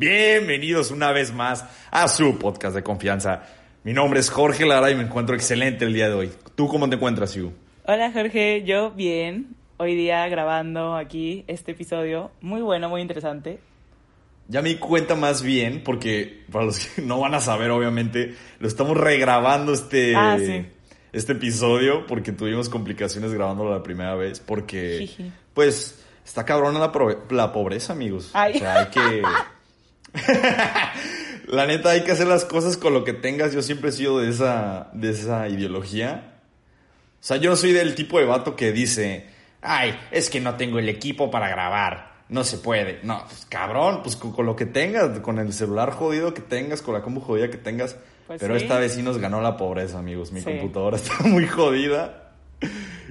Bienvenidos una vez más a su podcast de confianza. Mi nombre es Jorge Lara y me encuentro excelente el día de hoy. ¿Tú cómo te encuentras, Yu? Hola Jorge, yo bien. Hoy día grabando aquí este episodio. Muy bueno, muy interesante. Ya me di cuenta más bien, porque para los que no van a saber, obviamente, lo estamos regrabando este, Ah, sí. este episodio porque tuvimos complicaciones grabándolo la primera vez. Porque, Jiji. pues, está cabrona la, la pobreza, amigos. Ay. O sea, hay que. La neta, hay que hacer las cosas con lo que tengas. Yo siempre he sido de esa, de esa ideología. O sea, yo no soy del tipo de vato que dice, ay, es que no tengo el equipo para grabar. No se puede. No, pues cabrón, pues con, con lo que tengas, con el celular jodido que tengas, con la compu jodida que tengas. Pues Pero sí. esta vez sí nos ganó la pobreza, amigos. Mi Sí. computadora está muy jodida.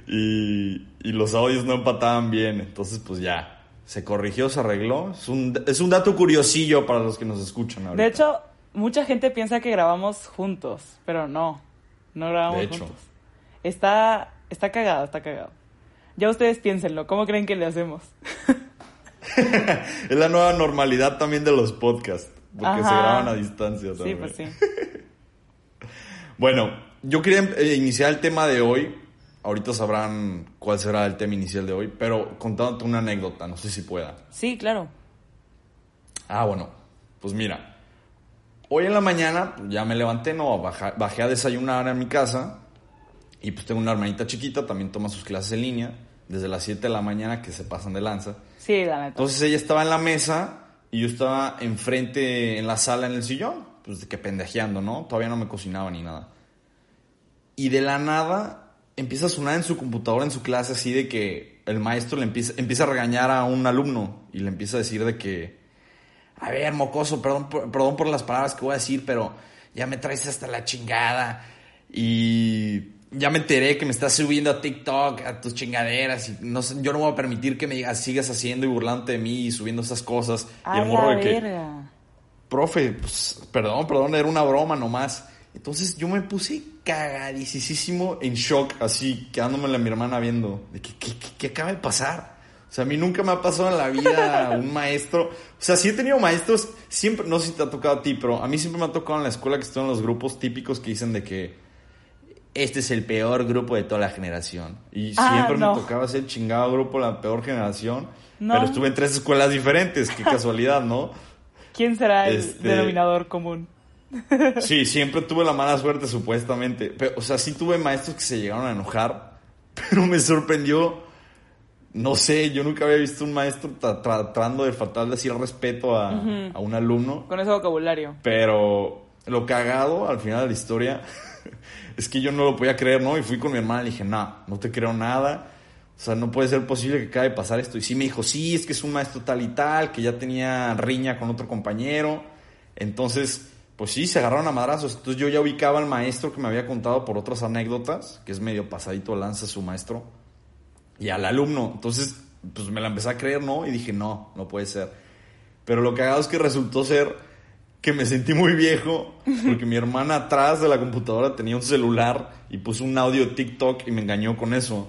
Y, y los audios no empataban bien. Entonces, pues ya. Se corrigió, se arregló. Es un, es un dato curiosillo para los que nos escuchan ahorita. De hecho, mucha gente piensa que grabamos juntos, pero no. No grabamos De hecho. juntos. Está, está cagado, está cagado. Ya ustedes piénsenlo, ¿cómo creen que le hacemos? Es la nueva normalidad también de los podcasts. Porque se graban a distancia Sí, también. pues sí. Bueno, yo quería eh, iniciar el tema de hoy. Ahorita sabrán cuál será el tema inicial de hoy, pero contándote una anécdota, no sé si pueda. Sí, claro. Ah, bueno, pues mira. Hoy en la mañana ya me levanté, no, baja- bajé a desayunar a mi casa. Y pues tengo una hermanita chiquita, también toma sus clases en línea, desde las 7 de la mañana que se pasan de lanza. Sí, la neta. Entonces ella estaba en la mesa y yo estaba enfrente en la sala en el sillón, pues de que pendejeando, ¿no? Todavía no me cocinaba ni nada. Y de la nada empieza a sonar en su computadora, en su clase, así de que el maestro le empieza, empieza a regañar a un alumno y le empieza a decir de que, a ver, mocoso, perdón, por- perdón por las palabras que voy a decir, pero ya me traes hasta la chingada. Y ya me enteré que me estás subiendo a TikTok, a tus chingaderas. Y no sé, yo no voy a permitir que me digas, sigas haciendo y burlándote de mí y subiendo esas cosas. A y el morro la de que, verga. profe, pues, perdón, perdón, era una broma nomás. Entonces yo me puse cagadísimo en shock, así, quedándome a mi hermana viendo, de que, ¿qué, qué- qué acaba de pasar? O sea, a mí nunca me ha pasado en la vida un maestro. O sea, sí he tenido maestros, siempre, no sé si te ha tocado a ti, pero a mí siempre me ha tocado en la escuela que estoy en los grupos típicos que dicen de que este es el peor grupo de toda la generación. Y Ah, siempre no. me tocaba ser chingado grupo la peor generación. No. Pero estuve en tres escuelas diferentes, qué casualidad, ¿no? ¿Quién será el Este- denominador común? Sí, siempre tuve la mala suerte, supuestamente. Pero, o sea, sí tuve maestros que se llegaron a enojar, pero me sorprendió. No sé, yo nunca había visto un maestro tra- tra- tratando de así el respeto a, a un alumno. Con ese vocabulario. Pero lo cagado al final de la historia es que yo no lo podía creer, ¿no? Y fui con mi hermana y le dije, no, no te creo nada. O sea, no puede ser posible que acabe de pasar esto. Y sí me dijo, sí, es que es un maestro tal y tal, que ya tenía riña con otro compañero. Entonces, pues sí, se agarraron a madrazos. Entonces yo ya ubicaba al maestro que me había contado por otras anécdotas, que es medio pasadito lanza su maestro, y al alumno. Entonces, pues me la empecé a creer, ¿no? Y dije, no, no puede ser. Pero lo cagado es que resultó ser que me sentí muy viejo porque mi hermana atrás de la computadora tenía un celular y puso un audio TikTok y me engañó con eso.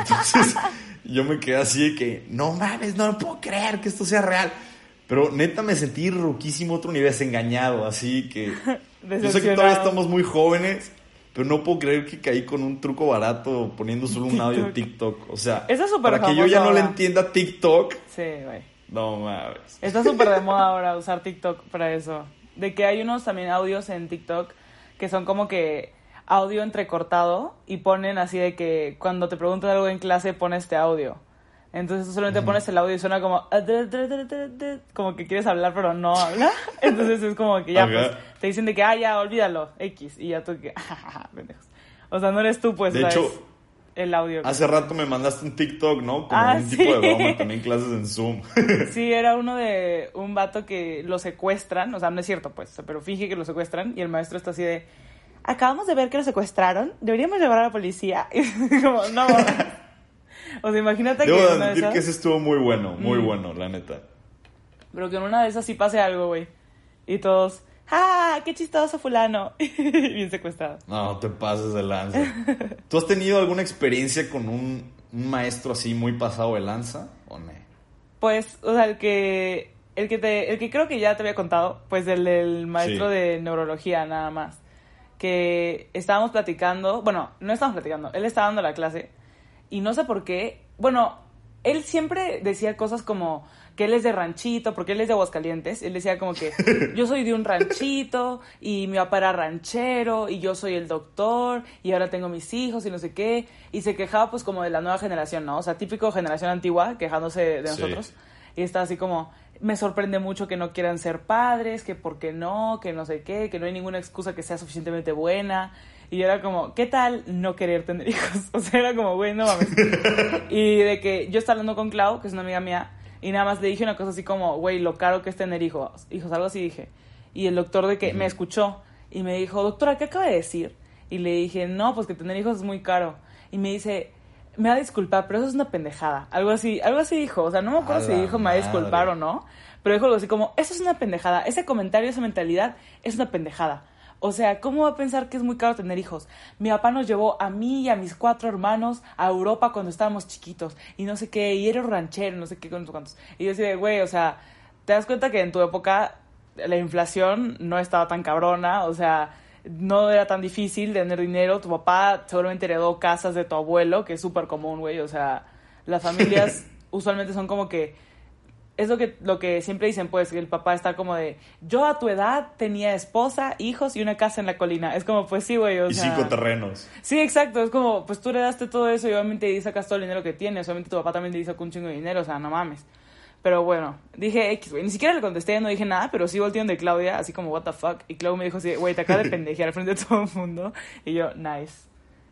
Entonces yo me quedé así de que, no mames, no puedo creer que esto sea real. Pero neta me sentí ruquísimo otro nivel, engañado, así que... Yo sé que todavía estamos muy jóvenes, pero no puedo creer que caí con un truco barato poniendo solo un audio de TikTok. O sea, es para que yo ya no le entienda TikTok, Sí, güey. no mames. Está súper de moda ahora usar TikTok para eso. De que hay unos también audios en TikTok que son como que audio entrecortado y ponen así de que cuando te preguntan algo en clase pones este audio. Entonces tú solamente pones el audio y suena como como que quieres hablar pero no habla. Entonces es como que ya pues te dicen de que ah ya olvídalo X y ya tú que pendejos. O sea, no eres tú pues. De ¿sabes? hecho, el audio. Hace rato me mandaste un TikTok, ¿no? Como Ah, un tipo de sí. broma, también clases en Zoom. Sí, era uno de un vato que lo secuestran, o sea, no es cierto, pues, pero finge que lo secuestran y el maestro está así de, acabamos de ver que lo secuestraron, deberíamos llevar a la policía. Y como, no, o sea, imagínate Debo que de en una de admitir esas, que ese estuvo muy bueno, muy Mm. bueno, la neta. pero que en una de esas sí pase algo, güey. Y todos, ¡ah, qué chistoso fulano! Bien secuestrado. No, no te pases de lanza. ¿Tú has tenido alguna experiencia con un, un maestro así muy pasado de lanza o no? Pues, o sea, el que, el que te, el que creo que ya te había contado, pues el del maestro Sí. de neurología nada más. Que estábamos platicando, bueno, no estábamos platicando, él estaba dando la clase y no sé por qué, bueno, él siempre decía cosas como que él es de ranchito, porque él es de Aguascalientes, él decía como que yo soy de un ranchito y mi papá era ranchero y yo soy el doctor y ahora tengo mis hijos y no sé qué, y se quejaba pues como de la nueva generación, ¿no? O sea, típico generación antigua quejándose de Sí. nosotros y está así como, me sorprende mucho que no quieran ser padres, que por qué no, que no sé qué, que no hay ninguna excusa que sea suficientemente buena. Y yo era como, ¿qué tal no querer tener hijos? O sea, era como, güey, no mames. y de que yo estaba hablando con Clau, que es una amiga mía, y nada más le dije una cosa así como, güey, lo caro que es tener hijos. Hijos, algo así dije. Y el doctor de que me escuchó y me dijo, doctora, ¿qué acaba de decir? Y le dije, no, pues que tener hijos es muy caro. Y me dice, me va a disculpar, pero eso es una pendejada. Algo así, algo así dijo. O sea, no me acuerdo si dijo me va a disculpar madre. o no. Pero dijo algo así como, eso es una pendejada. Ese comentario, esa mentalidad es una pendejada. O sea, ¿cómo va a pensar que es muy caro tener hijos? Mi papá nos llevó a mí y a mis cuatro hermanos a Europa cuando estábamos chiquitos. Y no sé qué, y era ranchero, no sé qué, con cuántos. Y yo decía, güey, o sea, te das cuenta que en tu época la inflación no estaba tan cabrona, o sea, no era tan difícil tener dinero. Tu papá seguramente heredó casas de tu abuelo, que es súper común, güey. O sea, las familias usualmente son como que es lo que, lo que siempre dicen, pues, que el papá está como de, yo a tu edad tenía esposa, hijos y una casa en la colina. Es como, pues sí, güey, o Y sea... cinco terrenos. Sí, exacto, es como, pues tú heredaste todo eso y obviamente ahí sacas todo el dinero que tienes, obviamente tu papá también te sacó un chingo de dinero, o sea, no mames. Pero bueno, dije X, güey, ni siquiera le contesté, no dije nada, pero sí volteé de Claudia, así como, what the fuck, y Claudia me dijo así, güey, te acabas de pendejear al frente de todo el mundo, y yo, nice.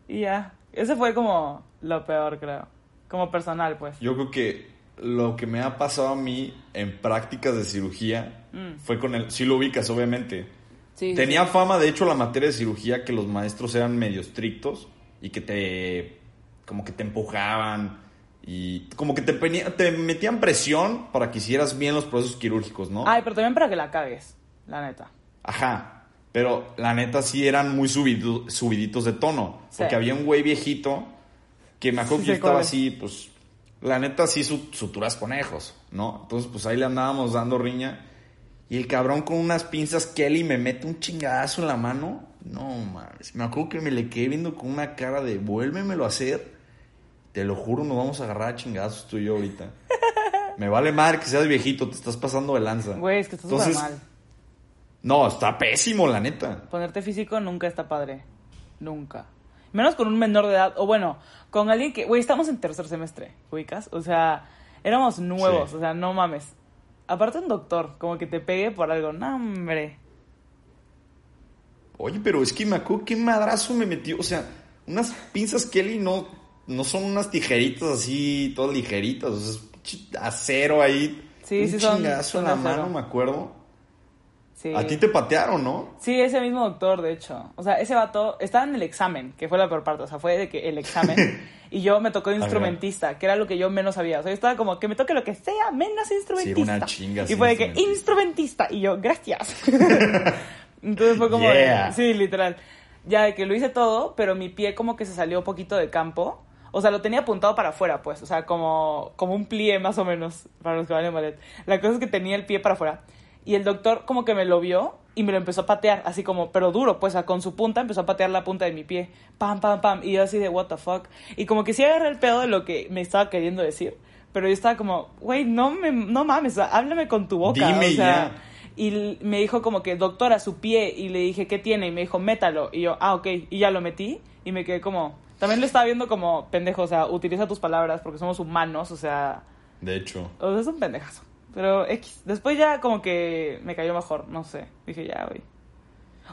Y ya, ese fue como lo peor, creo, como personal, pues. Yo creo que lo que me ha pasado a mí en prácticas de cirugía Mm. fue con el... Sí lo ubicas, obviamente. Sí, Tenía sí. fama, de hecho, la materia de cirugía que los maestros eran medio estrictos y que te... como que te empujaban y como que te, te metían presión para que hicieras bien los procesos quirúrgicos, ¿no? Ay, pero también para que la cagues, la neta. Ajá. Pero la neta sí eran muy subido- subiditos de tono. Sí. Porque había un güey viejito que me acuerdo que yo estaba así, pues, la neta sí su- suturas conejos, ¿no? Entonces, pues ahí le andábamos dando riña. Y el cabrón con unas pinzas Kelly me mete un chingadazo en la mano. No mames. Me acuerdo que me le quedé viendo con una cara de vuélvemelo a hacer. Te lo juro, nos vamos a agarrar a chingazos tú y yo ahorita. me vale madre que seas viejito, te estás pasando de lanza. Güey, es que está súper Entonces, mal. No, está pésimo, la neta. Ponerte físico nunca está padre. Nunca. Menos con un menor de edad. O bueno, con alguien que. Güey, estamos en tercer semestre, ubicas. O sea, éramos nuevos. Sí. O sea, no mames. Aparte, un doctor, como que te pegue por algo. No, hombre. Oye, pero es que me acuerdo qué madrazo me metió. O sea, unas pinzas Kelly no, no son unas tijeritas así, todas ligeritas. O sea, es acero ahí. Sí, un sí son- chingazo son en la acero. mano, me acuerdo. Sí. A ti te patearon, ¿no? Sí, ese mismo doctor, de hecho. O sea, ese vato estaba en el examen, que fue la peor parte. O sea, fue de que el examen. y yo me tocó instrumentista, que era lo que yo menos sabía. O sea, yo estaba como que me toque lo que sea, menos instrumentista. una chinga Y fue de que instrumentista. Y yo, gracias. Entonces fue como. de- Yeah. sí, literal. Ya de que lo hice todo, pero mi pie como que se salió un poquito de campo. O sea, lo tenía apuntado para afuera, pues. O sea, como, como un plie más o menos, para los que van en ballet. La cosa es que tenía el pie para afuera. Y el doctor como que me lo vio y me lo empezó a patear, así como, pero duro, pues, con su punta empezó a patear la punta de mi pie. Pam, pam, pam. Y yo así de, what the fuck. Y como que sí agarré el pedo de lo que me estaba queriendo decir. Pero yo estaba como, güey, no, me, no mames, háblame con tu boca. Dime o sea, ya. y me dijo como que, doctora, su pie. Y le dije, ¿qué tiene? Y me dijo, métalo. Y yo, ah, ok. Y ya lo metí. Y me quedé como... También lo estaba viendo como, pendejo, o sea, utiliza tus palabras porque somos humanos, o sea... De hecho. O sea, es un pendejazo. Pero X. Después ya como que me cayó mejor, no sé. Dije, ya, güey.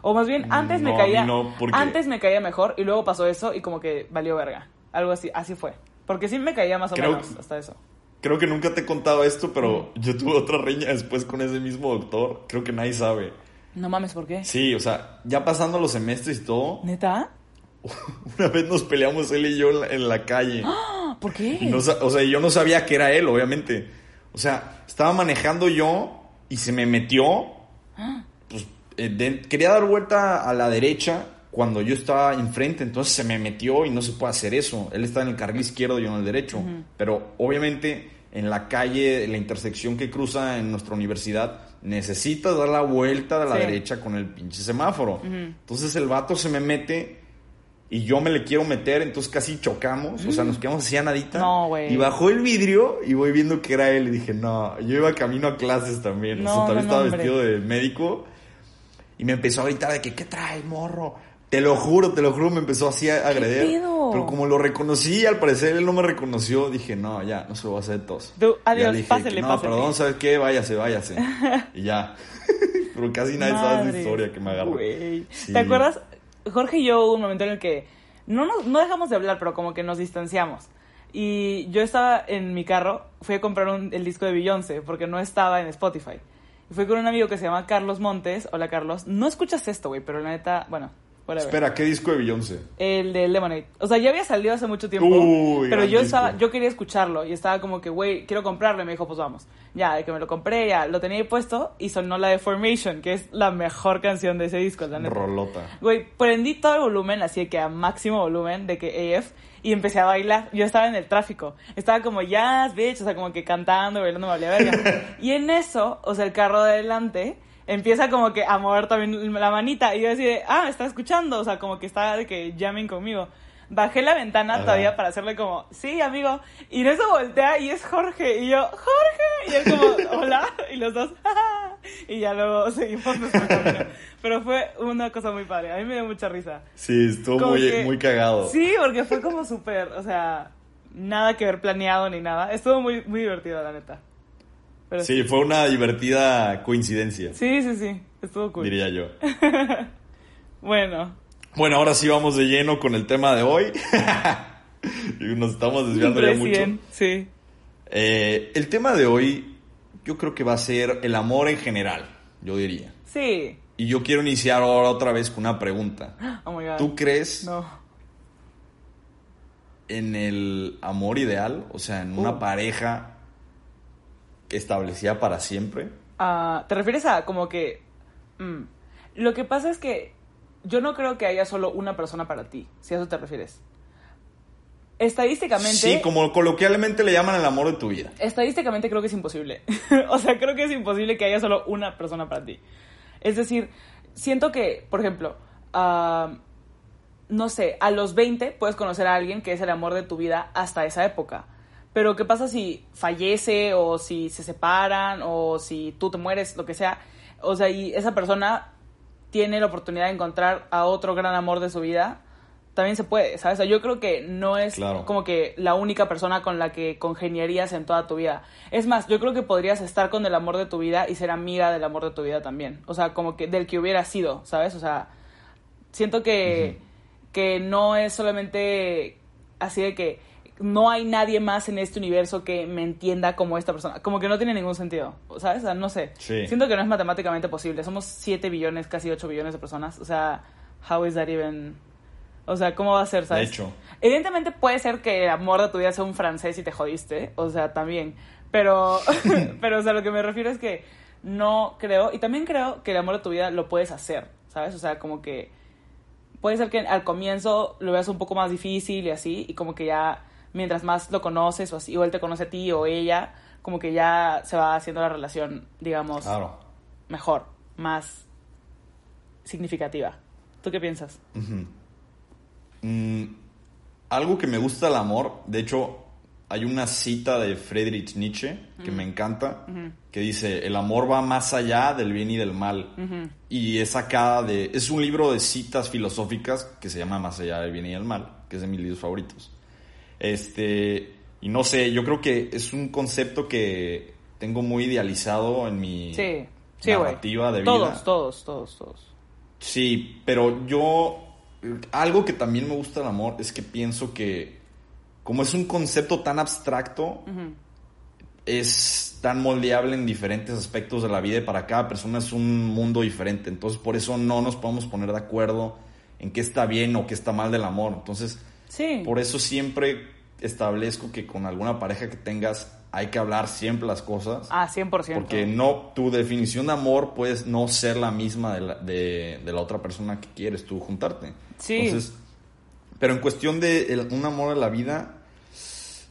O más bien, antes No, me caía... no, porque- Antes me caía mejor y luego pasó eso y como que valió verga. Algo así, así fue. Porque sí me caía más o Creo menos hasta eso. Creo que nunca te he contado esto, pero yo tuve otra riña después con ese mismo doctor. Creo que nadie sabe. No mames, ¿por qué? Sí, o sea, ya pasando los semestres y todo, ¿Neta? una vez nos peleamos él y yo en la, en la calle. ¿Por qué? No o sea, yo no sabía que era él, obviamente. O sea, estaba manejando yo y se me metió. Pues, eh, de- quería dar vuelta a la derecha cuando yo estaba enfrente, entonces se me metió y no se puede hacer eso. Él está en el carril izquierdo y yo en el derecho. Pero obviamente en la calle, en la intersección que cruza en nuestra universidad, necesitas dar la vuelta a la Sí. derecha con el pinche semáforo. Entonces el vato se me mete y yo me le quiero meter, entonces casi chocamos, o sea, nos quedamos así a nadita. No, güey. Y bajó el vidrio y voy viendo que era él y dije, no, yo iba camino a clases también, o No, sea, también no, estaba hombre. vestido de médico y me empezó a gritar de que, ¿qué traes, morro? Te lo juro, te lo juro, me empezó así a agredir. Pero como lo reconocí, al parecer él no me reconoció, dije, no, ya, no se lo voy a hacer tos. Adiós, dije pásele, que, no, pásele. perdón, ¿sabes qué? Váyase, váyase. y ya. Pero casi nadie sabe esa historia que me agarró. Sí. ¿Te acuerdas? Jorge y yo hubo un momento en el que no, nos, no dejamos de hablar, pero como que nos distanciamos. Y yo estaba en mi carro, fui a comprar un- el disco de Beyoncé porque no estaba en Spotify. Y fui con un amigo que se llama Carlos Montes. Hola, Carlos. No escuchas esto, güey, pero la neta, bueno, whatever. Espera, ¿qué disco de Beyoncé? El de Lemonade. O sea, ya había salido hace mucho tiempo. Uy, pero yo disco. estaba, yo quería escucharlo. Y estaba como que, güey, quiero comprarlo. Y me dijo, pues vamos. Ya, de que me lo compré, ya lo tenía ahí puesto. Y sonó la de Formation, que es la mejor canción de ese disco, la neta. Rolota. Güey, prendí todo el volumen, así que a máximo volumen de que AF. Y empecé a bailar. Yo estaba en el tráfico. Estaba como jazz, bitch. O sea, como que cantando, bailando, me verga. y en eso, o sea, el carro de adelante empieza como que a mover también la manita. Y yo así de, ah, me está escuchando. O sea, como que está de que jamming conmigo. Bajé la ventana Ajá. todavía para hacerle como, sí, amigo. Y en eso voltea y es Jorge. Y yo, Jorge. Y él como, hola. Y los dos, "Ja". Y ya luego seguimos nuestro camino. Pero fue una cosa muy padre. A mí me dio mucha risa. Sí, estuvo Como muy, que- muy cagado. Sí, porque fue como súper, o sea, nada que ver planeado ni nada. Estuvo muy, muy divertido, la neta. Pero Sí, fue una divertida coincidencia, sí, sí, sí, estuvo cool. diría yo. Bueno, Bueno, ahora sí vamos de lleno con el tema de hoy. Nos estamos desviando ya mucho. sí. Eh, el tema de hoy yo creo que va a ser el amor en general, yo diría. Sí. Y yo quiero iniciar ahora otra vez con una pregunta. Oh my god. ¿Tú crees No. en el amor ideal? O sea, en una Uh. pareja establecida para siempre. Ah, ¿Te refieres a como que... mm, lo que pasa es que yo no creo que haya solo una persona para ti, si a eso te refieres. Estadísticamente... Sí, como coloquialmente le llaman el amor de tu vida. Estadísticamente creo que es imposible. o sea, creo que es imposible que haya solo una persona para ti. Es decir, siento que, por ejemplo, ah, no sé, a los 20 puedes conocer a alguien que es el amor de tu vida hasta esa época. Pero ¿qué pasa si fallece o si se separan o si tú te mueres, lo que sea? O sea, y esa persona tiene la oportunidad de encontrar a otro gran amor de su vida, también se puede, ¿sabes? O sea, yo creo que no es Claro. como que la única persona con la que congeniarías en toda tu vida. Es más, yo creo que podrías estar con el amor de tu vida y ser amiga del amor de tu vida también. O sea, como que del que hubiera sido, ¿sabes? O sea, siento que, que no es solamente así de que no hay nadie más en este universo que me entienda como esta persona. Como que no tiene ningún sentido, ¿sabes? O sea, no sé. Sí. Siento que no es matemáticamente posible. Somos 7 billones, casi 8 billones de personas. O sea, how is that even... O sea, ¿cómo va a ser, sabes? De hecho. Evidentemente puede ser que el amor de tu vida sea un francés y te jodiste. O sea, también. Pero, pero, o sea, lo que me refiero es que no creo... Y también creo que el amor de tu vida lo puedes hacer, ¿sabes? O sea, como que puede ser que al comienzo lo veas un poco más difícil y así, y como que ya mientras más lo conoces o así, o él te conoce a ti o ella, como que ya se va haciendo la relación, digamos, Claro. mejor, más significativa. ¿Tú qué piensas? Mm, algo que me gusta del amor, de hecho, hay una cita de Friedrich Nietzsche que me encanta, que dice, el amor va más allá del bien y del mal. Y es sacada de, es un libro de citas filosóficas que se llama Más allá del bien y del mal, que es de mis libros favoritos. Este, y no sé, yo creo que es un concepto que tengo muy idealizado en mi Sí, sí, güey. narrativa de vida. Todos, todos, todos, todos. Sí, pero yo algo que también me gusta del amor es que pienso que como es un concepto tan abstracto, es tan moldeable en diferentes aspectos de la vida y para cada persona es un mundo diferente. Entonces, por eso no nos podemos poner de acuerdo en qué está bien o qué está mal del amor. Entonces, Sí. por eso siempre establezco que con alguna pareja que tengas hay que hablar siempre las cosas. Ah, 100%. Porque no, tu definición de amor puede no ser la misma de la, de, de la otra persona que quieres tú juntarte. Sí. Entonces, pero en cuestión de el- un amor de la vida,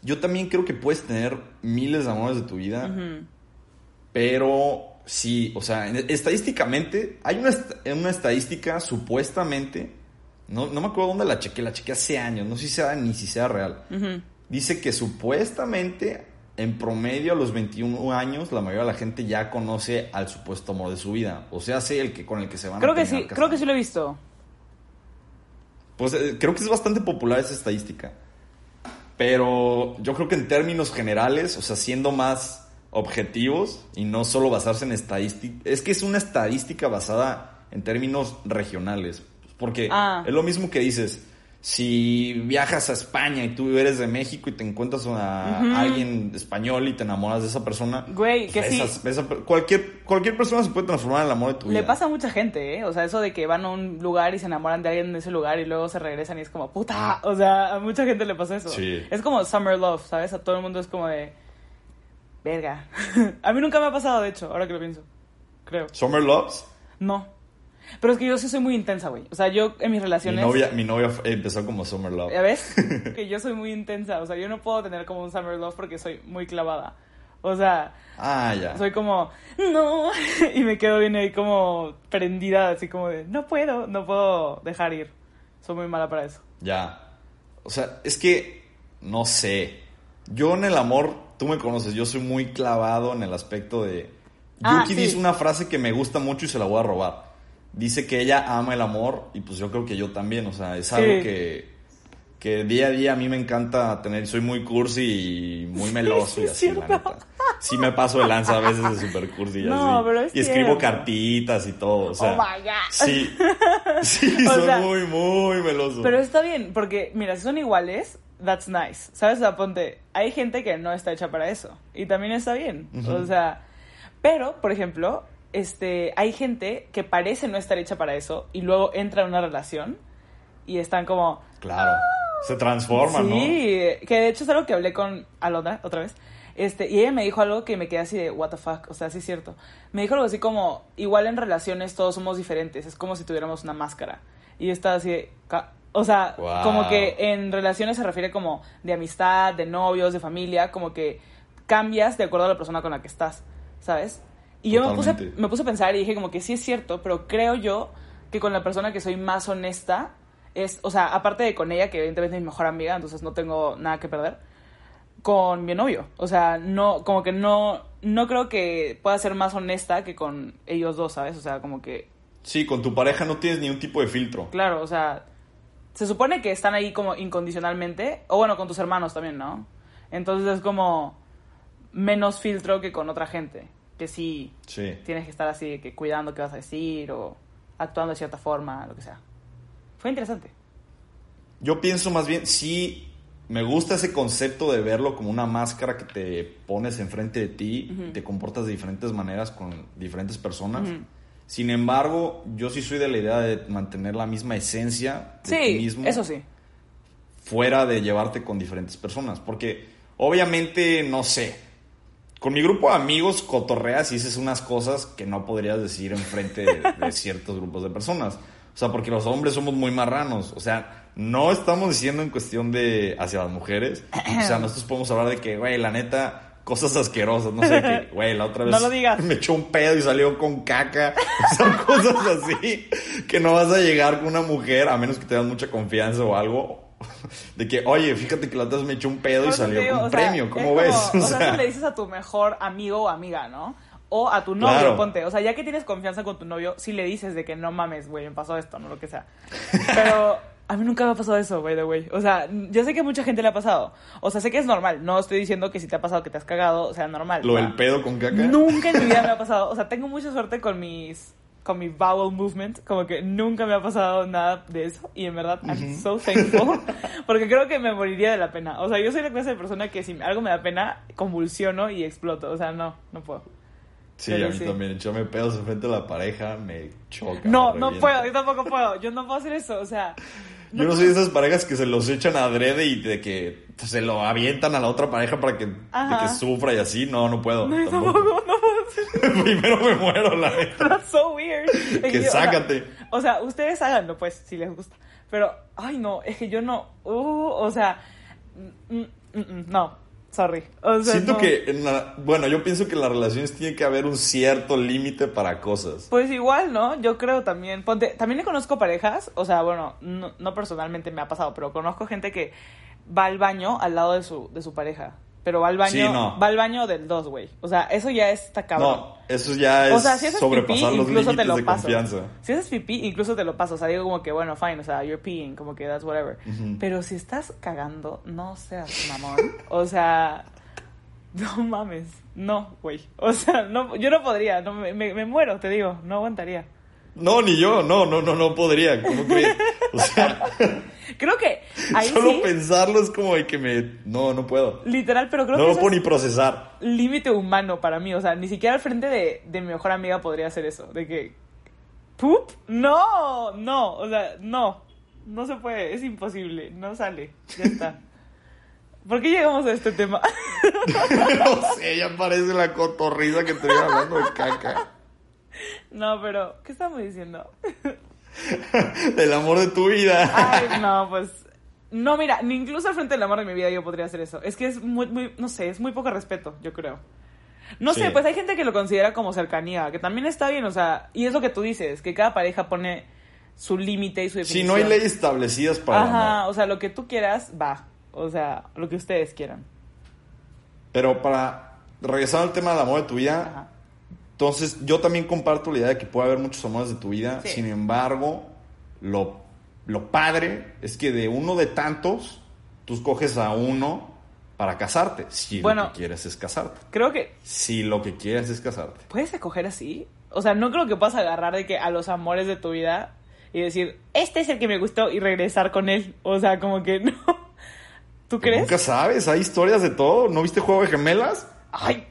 yo también creo que puedes tener miles de amores de tu vida, pero sí, o sea, en- estadísticamente, hay una, una estadística supuestamente, no, no me acuerdo dónde la chequé, la chequé hace años, no sé si sea ni si sea real. Dice que supuestamente en promedio a los 21 años la mayoría de la gente ya conoce al supuesto amor de su vida. O sea, sé el que con el que se van Creo a que sí, creo que sí lo he visto. Pues eh, creo que es bastante popular esa estadística. Pero yo creo que en términos generales, o sea, siendo más objetivos y no solo basarse en estadística, es que es una estadística basada en términos regionales. Porque Ah. es lo mismo que dices, si viajas a España y tú eres de México y te encuentras a alguien español y te enamoras de esa persona, Güey, que sí. esas- esa- cualquier, cualquier persona se puede transformar en el amor de tu vida. Le pasa a mucha gente, ¿eh? O sea, eso de que van a un lugar y se enamoran de alguien de ese lugar y luego se regresan y es como, puta. O sea, a mucha gente le pasa eso. Sí. Es como Summer Love, ¿sabes? A todo el mundo es como de. Verga. a mí nunca me ha pasado, de hecho, ahora que lo pienso. Creo. Summer Loves. No. Pero es que yo sí soy muy intensa, güey. O sea, yo en mis Mi relaciones. novia, mi novia empezó como Summer Love. ¿Ya ves? que yo soy muy intensa. O sea, yo no puedo tener como un Summer Love porque soy muy clavada. O sea, Ah, ya. soy como, no. y me quedo bien ahí como prendida, así como de, no puedo, no puedo dejar ir. Soy muy mala para eso. Ya. O sea, es que, no sé. Yo en el amor, tú me conoces, yo soy muy clavado en el aspecto de... Ah, Yuki sí. dice una frase que me gusta mucho y se la voy a robar. Dice que ella ama el amor y pues yo creo que yo también. O sea, es algo Sí. que, que día a día a mí me encanta tener. Soy muy cursi y muy meloso y es así, la neta. Sí me paso de lanza a veces de super cursi y No, así. pero es y escribo cierto. cartitas y todo. O sea, Oh my God. Sí. Sí, O soy sea, muy, muy meloso. Pero está bien, porque mira, si son iguales, that's nice. ¿Sabes? O sea, ponte, hay gente que no está hecha para eso. Y también está bien. O sea, pero, por ejemplo, este, hay gente que parece no estar hecha para eso y luego entra en una relación y están como, Claro. Se transforma, sí, ¿no? que de hecho es algo que hablé con Alondra otra vez. Este, y ella me dijo algo que me quedé así de, what the fuck, o sea, sí es cierto. Me dijo algo así como, igual en relaciones todos somos diferentes, es como si tuviéramos una máscara. Y yo estaba así de, o sea, Wow. como que en relaciones se refiere como de amistad, de novios, de familia, como que cambias de acuerdo a la persona con la que estás, ¿sabes? Y yo me puse, me puse a pensar y dije como que sí es cierto, pero creo yo que con la persona que soy más honesta es, o sea, aparte de con ella, que evidentemente es mi mejor amiga, entonces no tengo nada que perder, con mi novio. O sea, no, como que no, no creo que pueda ser más honesta que con ellos dos, ¿sabes? O sea, como que, Sí, con tu pareja no tienes ni un tipo de filtro. claro, o sea, se supone que están ahí como incondicionalmente, o bueno, con tus hermanos también, ¿no? Entonces es como menos filtro que con otra gente, que sí Sí. tienes que estar así, que cuidando qué vas a decir o actuando de cierta forma, lo que sea. Fue interesante. Yo pienso más bien, sí, me gusta ese concepto de verlo como una máscara que te pones enfrente de ti y te comportas de diferentes maneras con diferentes personas. Sin embargo, yo sí soy de la idea de mantener la misma esencia de ti Sí, mismo eso sí. fuera de llevarte con diferentes personas. Porque obviamente, no sé, con mi grupo de amigos cotorreas y dices unas cosas que no podrías decir enfrente de, de ciertos grupos de personas. O sea, porque los hombres somos muy marranos. O sea, no estamos diciendo en cuestión de hacia las mujeres. O sea, nosotros podemos hablar de que, güey, la neta, cosas asquerosas. No sé, que, güey, la otra vez No lo digas. me echó un pedo y salió con caca. O sea, cosas así que no vas a llegar con una mujer, a menos que te das mucha confianza o algo. De que, oye, fíjate que la otra vez me echó un pedo y salió digo, con un sea, premio. ¿Cómo como- ves? O sea, eso le dices a tu mejor amigo o amiga, ¿no? O a tu novio, Claro. ponte. O sea, ya que tienes confianza con tu novio, sí le dices de que no mames, güey, me pasó esto, no lo que sea. Pero a mí nunca me ha pasado eso, güey, de güey. O sea, yo sé que a mucha gente le ha pasado. O sea, sé que es normal. No estoy diciendo que si te ha pasado que te has cagado, o sea, normal. Lo del pedo con caca. Nunca en mi vida me ha pasado. O sea, tengo mucha suerte con mis con mi bowel movement, como que nunca me ha pasado nada de eso y en verdad I'm so thankful porque creo que me moriría de la pena. O sea, yo soy la clase de persona que si algo me da pena, convulsiono y exploto. O sea, no, no puedo. Sí, Pero a mí sí. también. Echarme pedos enfrente de la pareja me choca. No, me no puedo, yo tampoco puedo. Yo no puedo hacer eso, o sea, Yo no soy de esas parejas que se los echan adrede y de que se lo avientan a la otra pareja para que, de Ajá. que sufra y así. No, no puedo. no, yo tampoco. tampoco, Primero me muero, la neta. That's so weird. Es Que o sea, sácate. O sea, ustedes háganlo, pues, si les gusta. Pero, ay, no, es que yo no. Uh, o sea, mm, mm, mm, no, sorry. O sea, Siento no. que, en la- bueno, yo pienso que en las relaciones tiene que haber un cierto límite para cosas. Pues igual, ¿no? Yo creo también. Ponte, también le conozco parejas, o sea, bueno, no, no personalmente me ha pasado, pero conozco gente que va al baño al lado de su, de su pareja. Pero va al baño, Sí, no. va al baño del dos, güey. O sea, eso ya está cabrón. No, eso ya es o sea, si haces pipí, sobrepasar los incluso te lo de paso. confianza. Si haces pipí, incluso te lo paso. O sea, digo como que, bueno, fine, o sea, you're peeing, como que that's whatever. Pero si estás cagando, no seas mamón. o sea, no mames. No, güey. O sea, no, yo no podría, no, me, me- me muero, te digo, no aguantaría. No, ni yo, no, no, no, no podría. ¿Cómo crees? O sea, Creo que ahí solo sí, pensarlo es como de que me. No, no puedo. literal, pero creo No que lo eso puedo ni procesar. límite humano para mí. O sea, ni siquiera al frente de, de mi mejor amiga podría hacer eso. De que, ¿poop? No, no, o sea, no. No se puede, es imposible, no sale, ya está. ¿Por qué llegamos a este tema? no sé, ya parece la cotorriza que te estoy hablando de caca. no, pero, ¿qué estamos diciendo? El amor de tu vida. Ay, no, pues. No, mira, ni incluso al frente del amor de mi vida yo podría hacer eso. Es que es muy, muy, no sé, es muy poco respeto, yo creo. No sé, pues hay gente que lo considera como cercanía, que también está bien, o sea, y es lo que tú dices, que cada pareja pone su límite y su Si definición. no hay leyes establecidas para Ajá, amor. o sea, lo que tú quieras, va. O sea, lo que ustedes quieran. Pero para regresar al tema del amor de tu vida, Ajá. Entonces yo también comparto la idea de que puede haber muchos amores de tu vida. Sí. Sin embargo, lo, lo padre es que de uno de tantos, tú escoges a uno para casarte. Si Bueno. lo que quieres es casarte. Creo que Si lo que quieres es casarte. puedes escoger así. O sea, no creo que puedas agarrar de que a los amores de tu vida y decir, este es el que me gustó y regresar con él. O sea, como que no. ¿Tú Pues crees? Nunca sabes, hay historias de todo. ¿No viste Juego de Gemelas? Ay.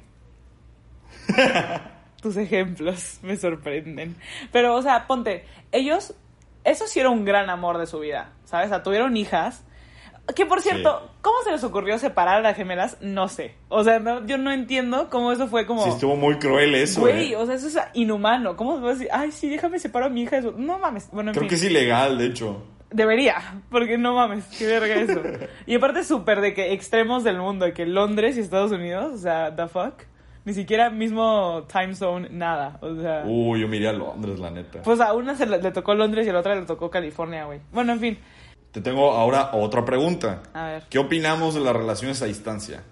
Tus ejemplos me sorprenden. Pero, o sea, ponte, ellos, eso sí era un gran amor de su vida, ¿sabes? O sea, tuvieron hijas. Que por cierto, Sí. ¿cómo se les ocurrió separar a las gemelas? No sé. O sea, no- yo no entiendo cómo eso fue como. Sí, estuvo muy cruel eso. Güey, eh. o sea, eso es inhumano. ¿Cómo se puede decir? Ay, sí, déjame separar a mi hija. de su-". No mames. Bueno, en Creo fin. que es ilegal, de hecho. Debería, porque no mames, qué verga eso. Y aparte súper de que extremos del mundo, de que Londres y Estados Unidos, o sea, the fuck. Ni siquiera mismo time zone, nada. O sea, Uy, yo me iría a Londres, la neta. pues a una se le, le tocó Londres y a la otra le tocó California, güey. Bueno, en fin. Te tengo ahora otra pregunta. A ver. ¿Qué opinamos de las relaciones a distancia?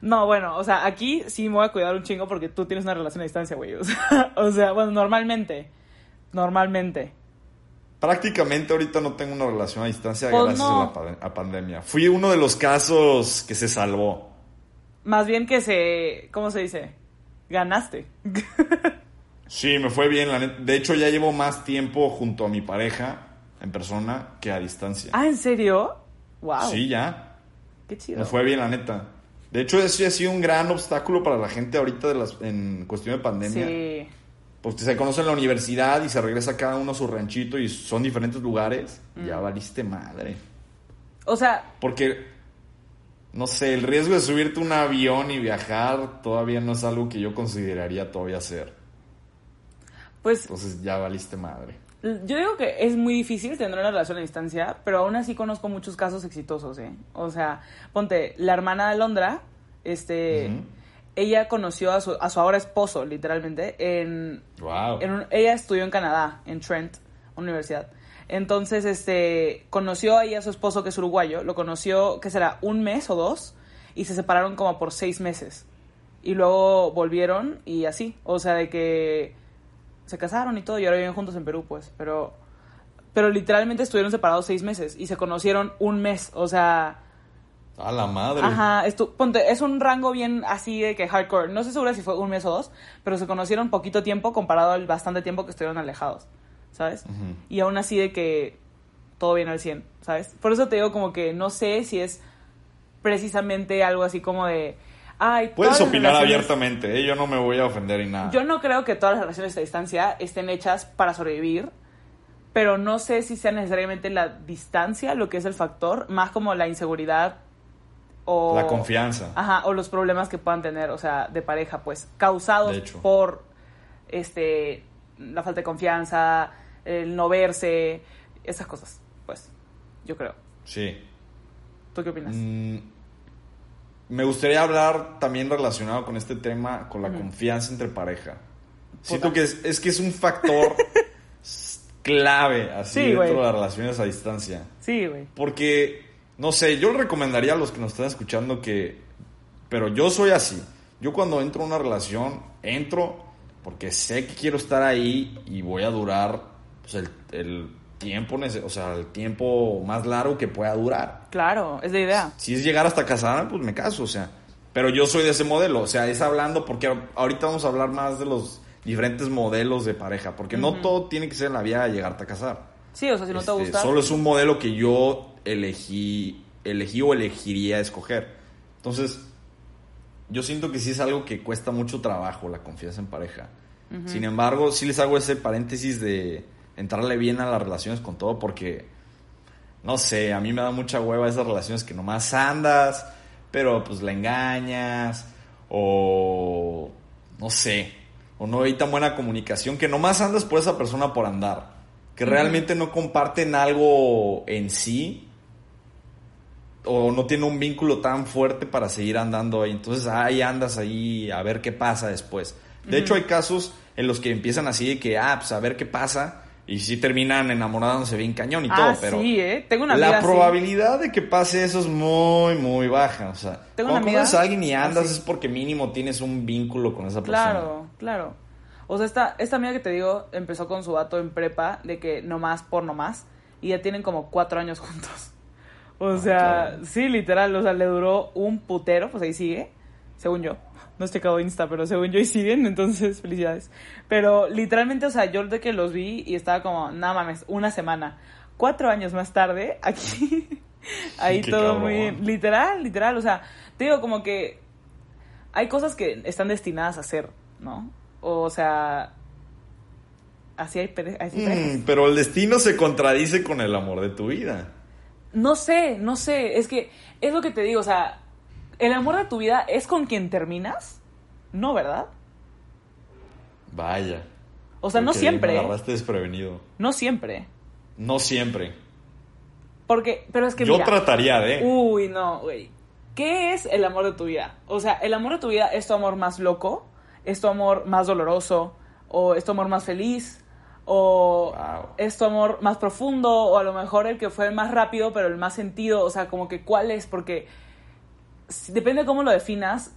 No, bueno, o sea, aquí sí me voy a cuidar un chingo porque tú tienes una relación a distancia, güey. O sea, o sea, bueno, normalmente. Normalmente. Prácticamente ahorita no tengo una relación a distancia Pues gracias no. a la pandemia. Fui uno de los casos que se salvó. Más bien que se. ¿Cómo se dice? Ganaste. Sí, me fue bien. La De hecho, ya llevo más tiempo junto a mi pareja en persona que a distancia. ah, ¿en serio? Wow. Sí, ya. Qué chido. Me fue bien, la neta. De hecho, eso ha sido un gran obstáculo para la gente ahorita de las, en cuestión de pandemia. Sí. Pues se conocen en la universidad y se regresa cada uno a su ranchito y son diferentes lugares. Ya valiste madre. O sea, Porque, no sé, el riesgo de subirte un avión y viajar todavía no es algo que yo consideraría todavía hacer. pues Entonces ya valiste madre. yo digo que es muy difícil tener una relación a distancia, pero aún así conozco muchos casos exitosos, ¿eh? O sea, ponte, la hermana de Londra, este, ella conoció a su, a su ahora esposo, literalmente, en, Wow. en un- ella estudió en Canadá, en Trent Universidad. Entonces, este, conoció ahí a su esposo que es uruguayo, lo conoció, ¿qué será? Un mes o dos, y se separaron como por seis meses. Y luego volvieron y así, o sea, de que se casaron y todo, y ahora viven juntos en Perú, pues, pero, pero literalmente estuvieron separados seis meses y se conocieron un mes, o sea, A la madre. Ajá, ponte, es un rango bien así de que hardcore. No sé segura si fue un mes o dos, pero se conocieron poquito tiempo comparado al bastante tiempo que estuvieron alejados, ¿sabes? Y aún así de que todo bien al 100, ¿sabes? Por eso te digo como que no sé si es precisamente algo así como de... Ay, Puedes opinar relaciones- abiertamente, ¿eh? Yo no me voy a ofender ni nada. Yo no creo que todas las relaciones a distancia estén hechas para sobrevivir, pero no sé si sea necesariamente la distancia lo que es el factor, más como la inseguridad o... La confianza. Ajá, o los problemas que puedan tener, o sea, de pareja, pues, causados por este la falta de confianza, el no verse, esas cosas, pues, yo creo. Sí. ¿Tú qué opinas? Mm, me gustaría hablar también relacionado con este tema, con la confianza entre pareja. Siento que es, es que es un factor clave así Sí, dentro de las relaciones a distancia. Sí, güey. Porque, no sé, yo recomendaría a los que nos están escuchando que... Pero yo soy así. Yo cuando entro a una relación, entro porque sé que quiero estar ahí y voy a durar pues, el, el tiempo, o sea, el tiempo más largo que pueda durar. Claro, es la idea. Si es llegar hasta casarme, pues me caso, o sea. Pero yo soy de ese modelo, o sea, es hablando porque ahorita vamos a hablar más de los diferentes modelos de pareja, porque no todo tiene que ser en la vida de llegarte a casar. Sí, o sea, si no te Este, gusta... Solo es un modelo que yo elegí, elegí o elegiría escoger. Entonces, yo siento que sí es algo que cuesta mucho trabajo la confianza en pareja. Sin embargo, sí les hago ese paréntesis de entrarle bien a las relaciones con todo porque, no sé, a mí me da mucha hueva esas relaciones que nomás andas, pero pues la engañas o no sé, o no hay tan buena comunicación que nomás andas por esa persona por andar, que realmente no comparten algo en sí o no tiene un vínculo tan fuerte para seguir andando ahí. Entonces ahí andas ahí a ver qué pasa después. De hecho hay casos en los que empiezan así de que, ah, pues a ver qué pasa. Y sí terminan enamorándose bien cañón y ah, todo, pero sí, ¿eh? Tengo una amiga la así. probabilidad de que pase eso es muy, muy baja. O sea, Tengo cuando conoces a alguien y andas así. es porque mínimo tienes un vínculo con esa persona. Claro, claro. O sea, esta, esta amiga que te digo empezó con su vato en prepa de que nomás por nomás y ya tienen como cuatro años juntos. O sea, claro. sí, literal, o sea, le duró un putero, pues ahí sigue, según yo. No estoy cagado Insta, pero según yo ahí siguen, entonces felicidades. Pero literalmente, o sea, yo de que los vi y estaba como, nada mames, una semana. Cuatro años más tarde, aquí, ahí Qué todo cabrón. muy... Literal, literal, o sea, te digo como que hay cosas que están destinadas a ser, ¿no? O sea, así hay, así. Mm, pero el destino se contradice con el amor de tu vida. No sé, no sé, es que es lo que te digo, o sea, el amor de tu vida es con quien terminas, no, ¿verdad? Vaya. O sea, no siempre, Me agarraste desprevenido. no siempre. No siempre. Porque, pero es que Yo mira, trataría de. Uy, no, güey. ¿Qué es el amor de tu vida? O sea, el amor de tu vida es tu amor más loco, es tu amor más doloroso, o es tu amor más feliz, o Wow. es tu amor más profundo, o a lo mejor el que fue el más rápido, pero el más sentido. O sea, como que cuál es, porque si- depende de cómo lo definas,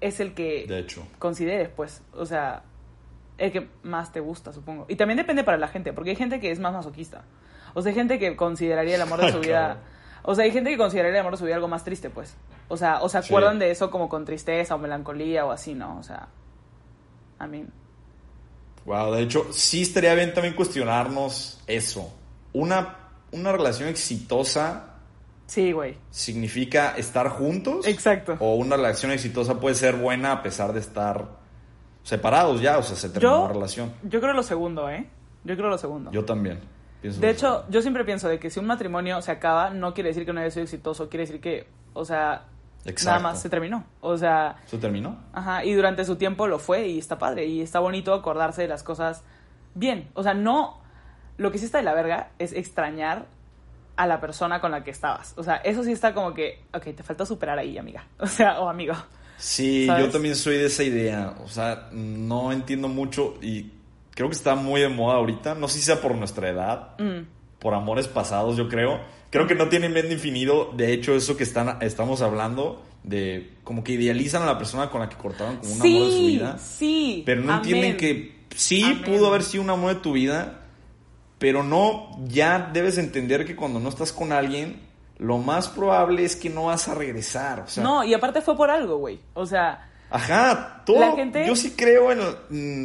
es el que De hecho. consideres, pues. O sea, el que más te gusta, supongo. Y también depende para la gente, porque hay gente que es más masoquista. O sea, hay gente que consideraría el amor de su vida. O sea, hay gente que consideraría el amor de su vida algo más triste, pues. O sea, o se Sí. acuerdan de eso como con tristeza o melancolía o así, ¿no? O sea, a mí. Wow, de hecho, sí estaría bien también cuestionarnos eso. Una, una relación exitosa Sí, güey. significa estar juntos. Exacto. O una relación exitosa puede ser buena a pesar de estar separados ya, o sea, se terminó Yo, la relación. yo creo lo segundo, ¿eh? Yo creo lo segundo. Yo también. pienso De hecho, segundo. yo siempre pienso de que si un matrimonio se acaba, no quiere decir que no haya sido exitoso, quiere decir que, o sea, Exacto. nada más se terminó. O sea, ¿Se terminó? Ajá, y durante su tiempo lo fue y está padre y está bonito acordarse de las cosas bien. O sea, no, lo que sí está de la verga es extrañar a la persona con la que estabas. O sea, eso sí está como que, ok, te falta superar ahí, amiga. O sea, o amigo. Sí, ¿Sabes? yo también soy de esa idea. O sea, no entiendo mucho y creo que está muy de moda ahorita. No sé si sea por nuestra edad, Mm, por amores pasados, yo creo. Creo que no tienen bien definido, de hecho, eso que están, estamos hablando, de como que idealizan a la persona con la que cortaron como un amor de su sí, vida. sí. Pero no amén. entienden que sí Amén. pudo haber sido un amor de tu vida, pero no, ya debes entender que cuando no estás con alguien, lo más probable es que no vas a regresar. O sea, no, y aparte fue por algo, güey. O sea, Ajá, todo. La gente- Yo sí creo en.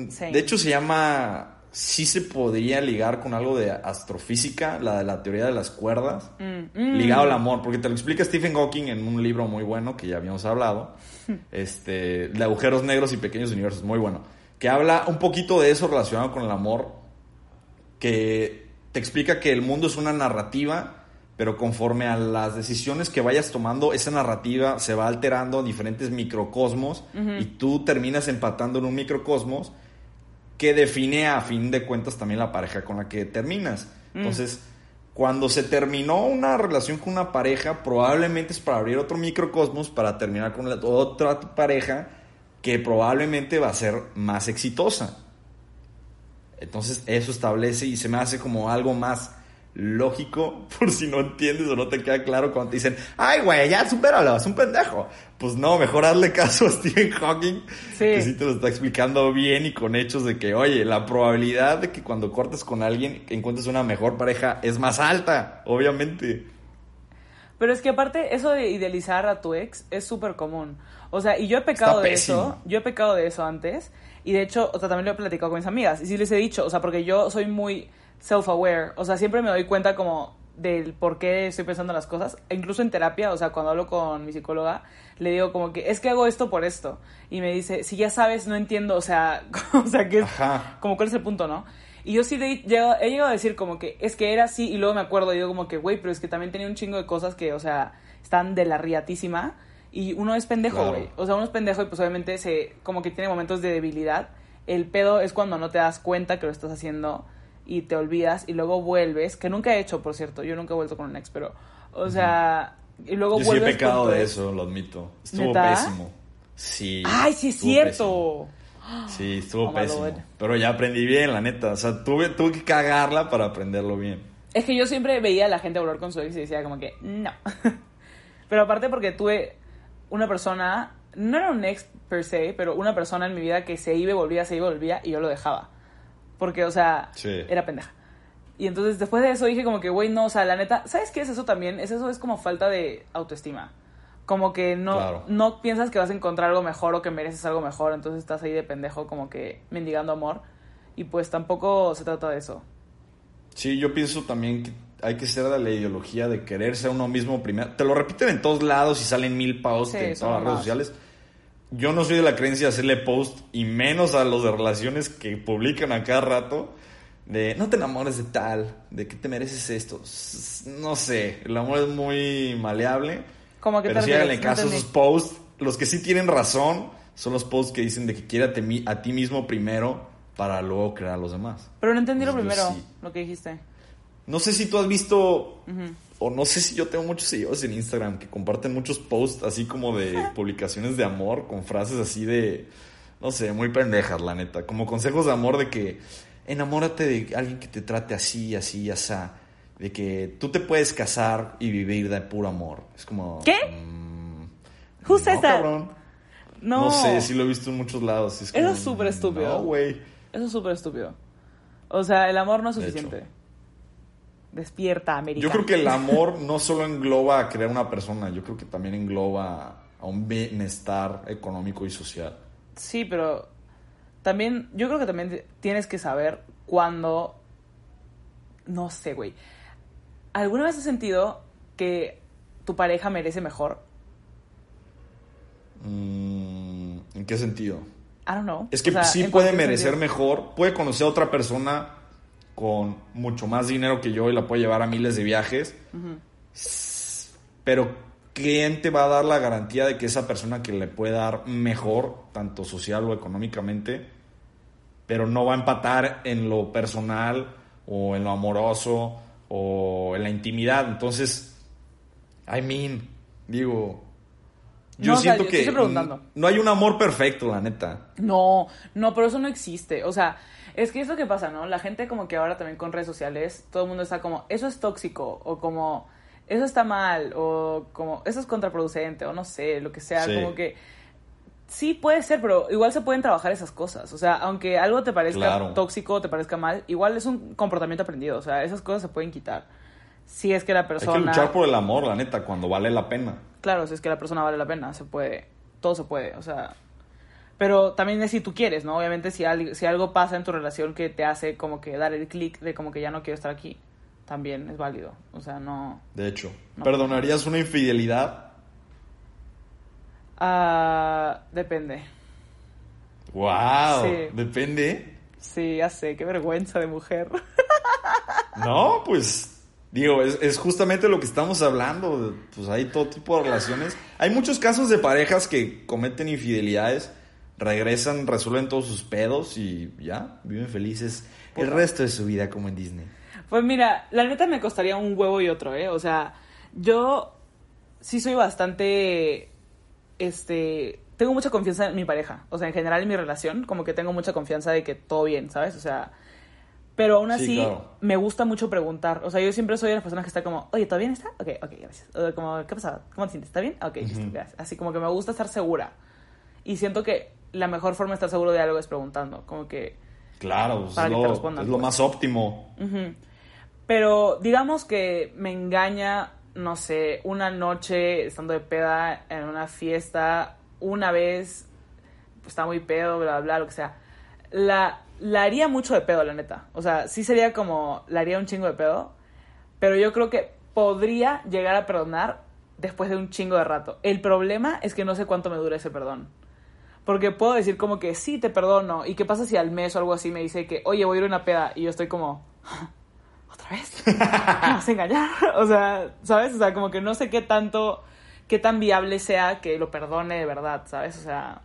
mm, Sí. De hecho, se llama. Sí se podría ligar con algo de astrofísica, la de la teoría de las cuerdas. mm, mm. Ligado al amor, porque te lo explica Stephen Hawking en un libro muy bueno que ya habíamos hablado. este, de agujeros negros y pequeños universos, muy bueno. Que habla un poquito de eso relacionado con el amor. Que te explica que el mundo es una narrativa, pero conforme a las decisiones que vayas tomando, esa narrativa se va alterando en diferentes microcosmos y tú terminas empatando en un microcosmos que define a fin de cuentas también la pareja con la que terminas. Entonces, cuando se terminó una relación con una pareja, probablemente es para abrir otro microcosmos para terminar con la otra pareja que probablemente va a ser más exitosa. Entonces, eso establece y se me hace como algo más lógico, por si no entiendes o no te queda claro cuando te dicen, ay, güey, ya supéralo, es un pendejo. Pues no, mejor hazle caso a Stephen Hawking, Sí. que sí te lo está explicando bien y con hechos de que, oye, la probabilidad de que cuando cortes con alguien encuentres una mejor pareja es más alta, obviamente. Pero es que aparte, eso de idealizar a tu ex es súper común. O sea, y yo he pecado de eso. Yo he pecado de eso antes. Y de hecho, o sea, también lo he platicado con mis amigas. Y sí les he dicho, o sea, porque yo soy muy self-aware. O sea, siempre me doy cuenta como del por qué estoy pensando las cosas. E incluso en terapia, o sea, cuando hablo con mi psicóloga, le digo como que es que hago esto por esto. Y me dice, si ya sabes, no entiendo, o sea, o sea, que es como cuál es el punto, ¿no? Y yo sí de- llego- he llegado a decir como que es que era así y luego me acuerdo y digo como que, güey, pero es que también tenía un chingo de cosas que, o sea, están de la riatísima y uno es pendejo, Claro. güey. O sea, uno es pendejo y pues obviamente se, como que tiene momentos de debilidad. El pedo es cuando no te das cuenta que lo estás haciendo y te olvidas y luego vuelves, que nunca he hecho, por cierto, yo nunca he vuelto con un ex, pero, o sea, y luego Yo sí he vuelves pecado con tu de ex. eso, lo admito. Estuvo ¿Neta? pésimo. Sí. Ay, sí es cierto. pésimo. Sí, estuvo Oh, pésimo. Pero ya aprendí bien, la neta. O sea, tuve, tuve que cagarla para aprenderlo bien. Es que yo siempre veía a la gente volver con su ex y decía como que no. pero aparte porque tuve una persona, no era un ex per se, pero una persona en mi vida que se iba y volvía, se iba y volvía y yo lo dejaba. Porque, o sea, Sí. era pendeja. Y entonces después de eso dije como que, güey, no, o sea, la neta, ¿sabes qué es eso también? Es eso es como falta de autoestima. Como que no, Claro. no piensas que vas a encontrar algo mejor o que mereces algo mejor, entonces estás ahí de pendejo como que mendigando amor. Y pues tampoco se trata de eso. Sí, yo pienso también que hay que ser de la ideología de quererse a uno mismo primero. Te lo repiten en todos lados y salen mil posts Sí, en todas las redes sociales. Yo no soy de la creencia de hacerle post y menos a los de relaciones que publican a cada rato de no te enamores de tal, de que te mereces esto. No sé, el amor es muy maleable. Como que pero refieres? No caso a esos posts. Los que sí tienen razón son los posts que dicen de que quiérate a ti mismo primero para luego crear a los demás. Pero no entendí lo primero, sí. lo que dijiste. No sé si tú has visto, Ujú. O no sé si yo tengo muchos seguidores en Instagram que comparten muchos posts así como de publicaciones de amor con frases así de, no sé, muy pendejas, la neta. Como consejos de amor de que enamórate de alguien que te trate así, así, así. De que tú te puedes casar y vivir de puro amor. Es como... ¿Qué? mm, Who says no, that? cabrón. No, No sé, sí lo he visto en muchos lados. Es Eso es súper estúpido. No, güey. Eso es súper estúpido. O sea, el amor no es suficiente. Despierta, América. Yo creo que el amor no solo engloba a crear una persona, yo creo que también engloba a un bienestar económico y social. Sí, pero también, yo creo que también tienes que saber cuándo, no sé, güey. ¿Alguna vez has sentido que tu pareja merece mejor? Mm, ¿En qué sentido? I don't know. Es que O sea, sí puede merecer sentido. mejor, puede conocer a otra persona con mucho más dinero que yo y la puede llevar a miles de viajes, pero ¿quién te va a dar la garantía de que esa persona que le puede dar mejor, tanto social o económicamente, pero no va a empatar en lo personal o en lo amoroso o en la intimidad? Entonces, I mean, digo, yo No, o sea, siento yo que estoy preguntando. no hay un amor perfecto, la neta. No, no, pero eso no existe. O sea, es que es lo que pasa, ¿no? La gente como que ahora también con redes sociales, todo el mundo está como, eso es tóxico, o como, eso está mal, o como, eso es contraproducente, o no sé, lo que sea, Sí. como que... Sí, puede ser, pero igual se pueden trabajar esas cosas. O sea, aunque algo te parezca Claro. tóxico, te parezca mal, igual es un comportamiento aprendido. O sea, esas cosas se pueden quitar. si es que la Hay persona... que luchar por el amor, la neta, cuando vale la pena. Claro, si es que la persona vale la pena, se puede, todo se puede, o sea... Pero también es si tú quieres, ¿no? Obviamente si, al- si algo pasa en tu relación que te hace como que dar el clic de como que ya no quiero estar aquí, también es válido. O sea, no... De hecho, No. ¿perdonarías una infidelidad? Ah, depende. ¡Wow! Sí. Depende. Sí, ya sé, qué vergüenza de mujer. No, pues digo, es, es justamente lo que estamos hablando. Pues hay todo tipo de relaciones. Hay muchos casos de parejas que cometen infidelidades, regresan, resuelven todos sus pedos y ya, viven felices el resto de su vida como en Disney. Pues mira, la neta me costaría un huevo y otro, ¿eh? O sea, yo sí soy bastante, este, tengo mucha confianza en mi pareja. O sea, en general en mi relación, como que tengo mucha confianza de que todo bien, ¿sabes? O sea, pero aún Sí, así claro. me gusta mucho preguntar. O sea, yo siempre soy de las personas que está como, oye, ¿todo bien está? Ok, ok, gracias. O como, ¿qué pasaba? ¿Cómo te sientes? ¿Está bien? Ok, listo, gracias. Así como que me gusta estar segura. Y siento que la mejor forma de estar seguro de algo es preguntando. Como que, Claro, pues, Para es, que te lo, respondan, es lo pues. más óptimo. Ujú. Pero digamos que me engaña, no sé, una noche estando de peda en una fiesta, una vez, pues, está muy pedo, bla, bla, bla, lo que sea. La, la haría mucho de pedo, la neta. O sea, sí sería como, la haría un chingo de pedo, pero yo creo que podría llegar a perdonar después de un chingo de rato. El problema es que no sé cuánto me dura ese perdón. Porque puedo decir como que sí, te perdono. ¿Y qué pasa si al mes o algo así me dice que, oye, voy a ir a una peda? Y yo estoy como, ¿otra vez? ¿Me vas a engañar? O sea, ¿sabes? O sea, como que no sé qué tanto, qué tan viable sea que lo perdone de verdad, ¿sabes? O sea,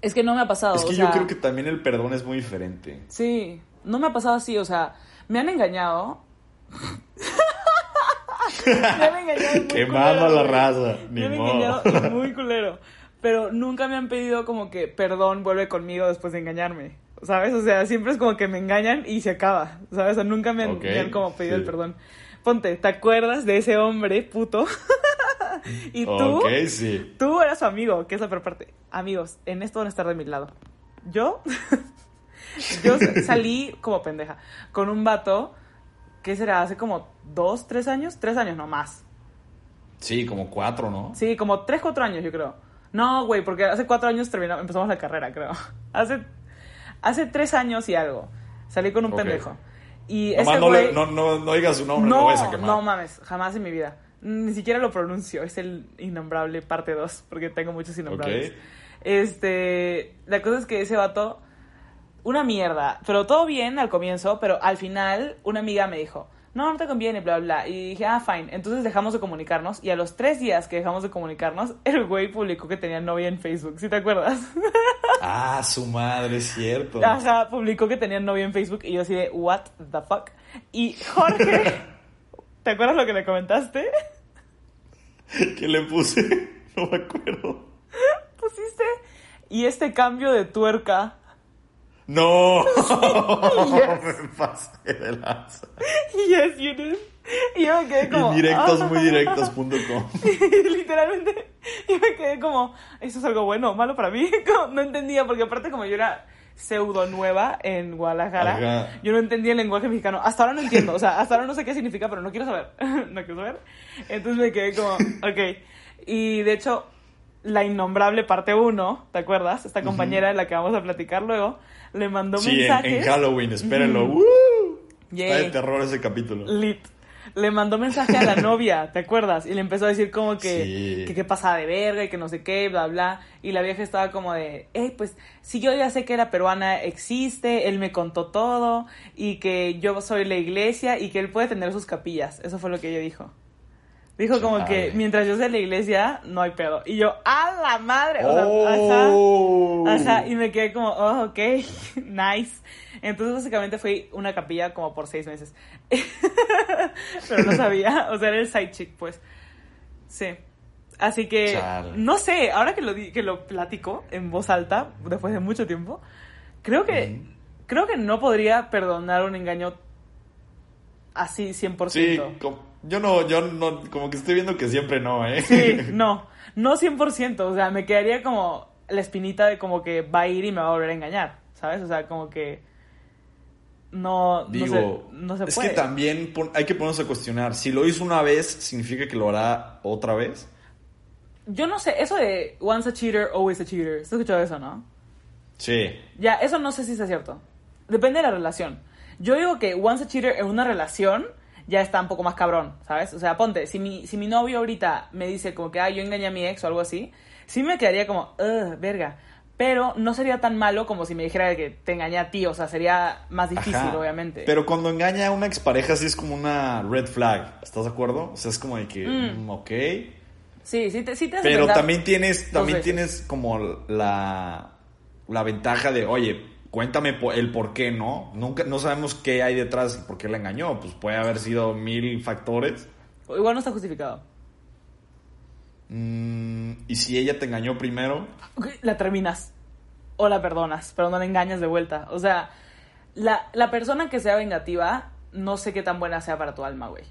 Es que no me ha pasado. Es o que sea, yo creo que también el perdón es muy diferente. Sí, no me ha pasado así, o sea, me han engañado. me han engañado. muy Quemando culero, a la raza, ni Me han modo. engañado muy culero. Pero nunca me han pedido como que perdón, vuelve conmigo después de engañarme. ¿Sabes? O sea, siempre es como que me engañan y se acaba. ¿Sabes? O sea, nunca me han, Ok, me han como pedido sí. el perdón. Ponte, ¿te acuerdas de ese hombre puto? y tú, Ok, sí. tú eras su amigo, que es la peor parte. Amigos, en esto van a estar de mi lado. Yo, yo salí como pendeja con un vato que será hace como dos, tres años, tres años no más. Sí, como cuatro, ¿no? Sí, como tres, cuatro años, yo creo. No, güey, porque hace cuatro años terminamos, empezamos la carrera, creo. Hace, hace tres años y algo. Salí con un Ok. pendejo. Y Nomás ese no, le- no, no, no digas su nombre, no, no, lo vayas a quemar. no mames, jamás en mi vida. Ni siquiera lo pronuncio. Es el innombrable parte 2, porque tengo muchos innombrables. Ok. Este, la cosa es que ese vato, una mierda, pero todo bien al comienzo, pero al final una amiga me dijo, no, no te conviene, bla, bla, bla. Y dije, ah, fine. Entonces dejamos de comunicarnos y a los tres días que dejamos de comunicarnos, el güey publicó que tenía novia en Facebook, ¿sí te acuerdas? Ah, su madre, es cierto. Ajá, publicó que tenía novia en Facebook y yo así de, what the fuck. Y Jorge, ¿te acuerdas lo que le comentaste? ¿Qué le puse? No me acuerdo. Pusiste, y este cambio de tuerca. No, Yes. me pasé de lanza. Yes, you did. Y yo me quedé como. Indirectos, ah. Literalmente, yo me quedé como, ¿eso es algo bueno o malo para mí? Como, no entendía, porque aparte, como yo era pseudo nueva en Guadalajara, Ajá. yo no entendía el lenguaje mexicano. Hasta ahora no entiendo, o sea, hasta ahora no sé qué significa, pero no quiero saber. no quiero saber. Entonces me quedé como, ok. Y de hecho, la innombrable parte 1, ¿te acuerdas? Esta compañera de la que vamos a platicar luego, le mandó Sí, en, mensajes. en Halloween, espérenlo. Está de terror ese capítulo. Lit. Le mandó mensaje a la novia, ¿te acuerdas? Y le empezó a decir como que, Sí. que qué pasaba de verga y que no sé qué, bla, bla. Y la vieja estaba como de, hey, pues si yo ya sé que la peruana existe, él me contó todo y que yo soy la iglesia y que él puede tener sus capillas. Eso fue lo que ella dijo. Dijo como que mientras yo sea la iglesia, no hay pedo. Y yo, ¡a la madre! O sea, Oh. Ajá, ajá, y me quedé como, oh, ok, nice. Entonces básicamente fui una capilla como por seis meses. Pero no sabía, o sea, era el side chick, pues. Sí. Así que, Chale. no sé, ahora que lo, di- que lo platico en voz alta, después de mucho tiempo, creo que, creo que no podría perdonar un engaño así 100%. Sí, yo no, yo no, como que estoy viendo que siempre no, ¿eh? Sí, no, no 100%, o sea, me quedaría como la espinita de como que va a ir y me va a volver a engañar, ¿sabes? O sea, como que... no, Digo, no, se, no se es puede. que también hay que ponernos a cuestionar. Si lo hizo una vez, ¿significa que lo hará otra vez? Yo no sé, eso de once a cheater, always a cheater. ¿Has escuchado eso, no? Sí. Ya, eso no sé si es cierto. Depende de la relación. Yo digo que once a cheater en una relación ya está un poco más cabrón, ¿sabes? O sea, ponte, si mi, si mi novio ahorita me dice como que, ah, yo engañé a mi ex o algo así, sí me quedaría como, ugh, verga. Pero no sería tan malo como si me dijera que te engañé a ti, o sea, sería más difícil, Ajá. obviamente. Pero cuando engaña a una expareja, sí es como una red flag. ¿Estás de acuerdo? O sea, es como de que, Mm. mm, ok. Sí, sí te, sí te Pero también tienes, también tienes como la, la ventaja de, oye, cuéntame el por qué, ¿no? Nunca, no sabemos qué hay detrás y por qué la engañó. Pues puede haber sido mil factores. Igual no está justificado. Mm, y si ella te engañó primero, La terminas. O la perdonas, pero no la engañas de vuelta. O sea, la, la persona que sea vengativa, no sé qué tan buena sea para tu alma, güey.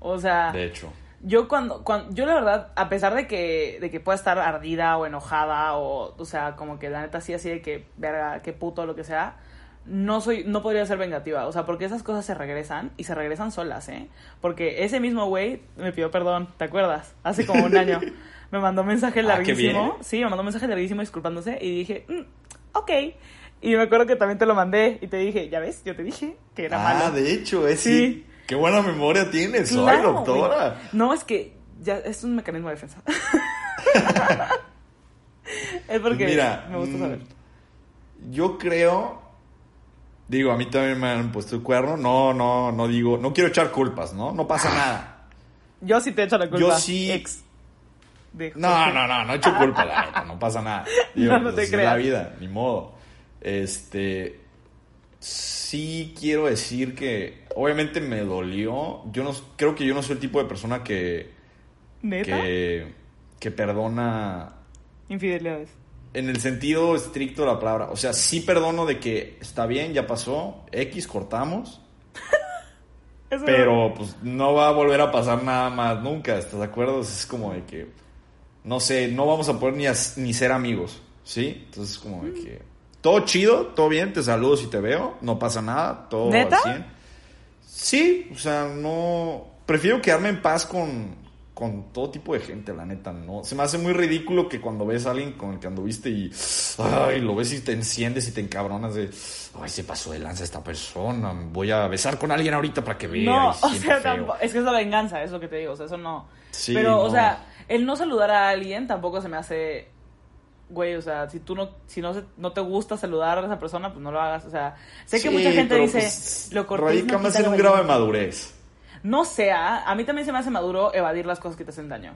O sea, de hecho. yo cuando, cuando, yo la verdad, a pesar de que, de que pueda estar ardida o enojada, o, o sea, como que la neta sí así de que, verga, qué puto, lo que sea, no soy, no podría ser vengativa. O sea, porque esas cosas se regresan y se regresan solas, ¿eh? Porque ese mismo güey me pidió perdón, ¿te acuerdas? Hace como un año. Me mandó un mensaje Ah, larguísimo. Sí, me mandó un mensaje larguísimo disculpándose y dije, "Mm, ok. Y me acuerdo que también te lo mandé y te dije, ya ves, yo te dije que era ah, malo. de hecho, es Sí. Qué buena memoria tienes, soy Claro, doctora. güey. No, es que ya es un mecanismo de defensa. es porque Mira, me gusta mm, saber. Yo creo, digo, a mí también me han puesto el cuerno. No, no, no digo, no quiero echar culpas, ¿no? No pasa nada. Yo sí te echo la culpa. yo sí- Ex. de No, no, no, no echo culpa, la neta, no pasa nada. Digo, No, no pues, te es creas. la vida, ni modo. Este, sí quiero decir que, obviamente me dolió. Yo no, creo que yo no soy el tipo de persona que, ¿Neta? que, que perdona Infidelidades. En el sentido estricto de la palabra. O sea, sí perdono de que está bien, ya pasó, X, cortamos. Pero pues no va a volver a pasar nada más nunca, ¿estás de acuerdo? Es como de que, no sé, no vamos a poder ni, ni ser amigos, ¿sí? Entonces es como de que, todo chido, todo bien, te saludo si te veo, no pasa nada, todo ¿Neta? al 100. Sí, o sea, no, prefiero quedarme en paz con, con todo tipo de gente, la neta, ¿no? Se me hace muy ridículo que cuando ves a alguien con el que anduviste y, ay, lo ves y te enciendes y te encabronas de, ay, se pasó de lanza esta persona, voy a besar con alguien ahorita para que vea. No, o sea, feo". tampoco, es que es la venganza, es lo que te digo, o sea, eso no. Sí, Pero, o sea, el no saludar a alguien tampoco se me hace, güey, o sea, si tú no, si no, se- no te gusta saludar a esa persona, pues no lo hagas, o sea, sé que Sí, mucha gente dice, pues, lo cortés Radica no más en un grado de valiente". madurez. No sea, a mí también se me hace maduro evadir las cosas que te hacen daño.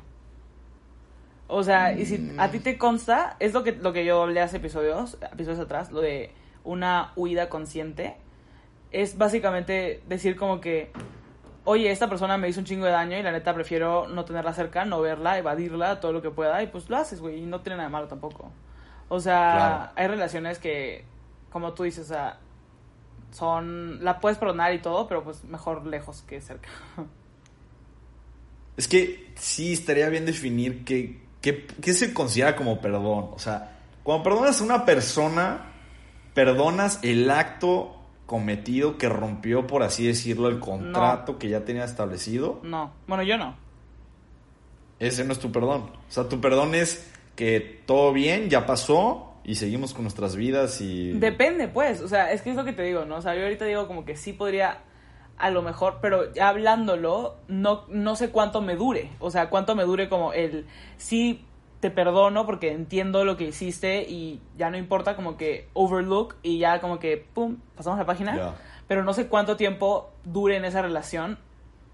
O sea, y si a ti te consta, es lo que, lo que yo hablé hace episodios, episodios atrás, lo de una huida consciente, es básicamente decir como que, oye, esta persona me hizo un chingo de daño y la neta prefiero no tenerla cerca, no verla, evadirla, todo lo que pueda, y pues lo haces, güey, y no tiene nada de malo tampoco. O sea, Claro. hay relaciones que, como tú dices, o sea, son, la puedes perdonar y todo, pero pues mejor lejos que cerca. Es que sí estaría bien definir qué, qué, qué se considera como perdón. O sea, cuando perdonas a una persona, perdonas el acto cometido que rompió, por así decirlo, el contrato que ya tenía establecido. No, bueno, yo no. Ese no es tu perdón. O sea, tu perdón es que todo bien, ya pasó y seguimos con nuestras vidas y... Depende, pues, o sea, es que es lo que te digo, ¿no? O sea, yo ahorita digo como que sí podría, a lo mejor, pero ya hablándolo, no, no sé cuánto me dure. O sea, cuánto me dure como el, sí te perdono porque entiendo lo que hiciste y ya no importa como que overlook y ya como que, pum, pasamos la página. Pero no sé cuánto tiempo dure en esa relación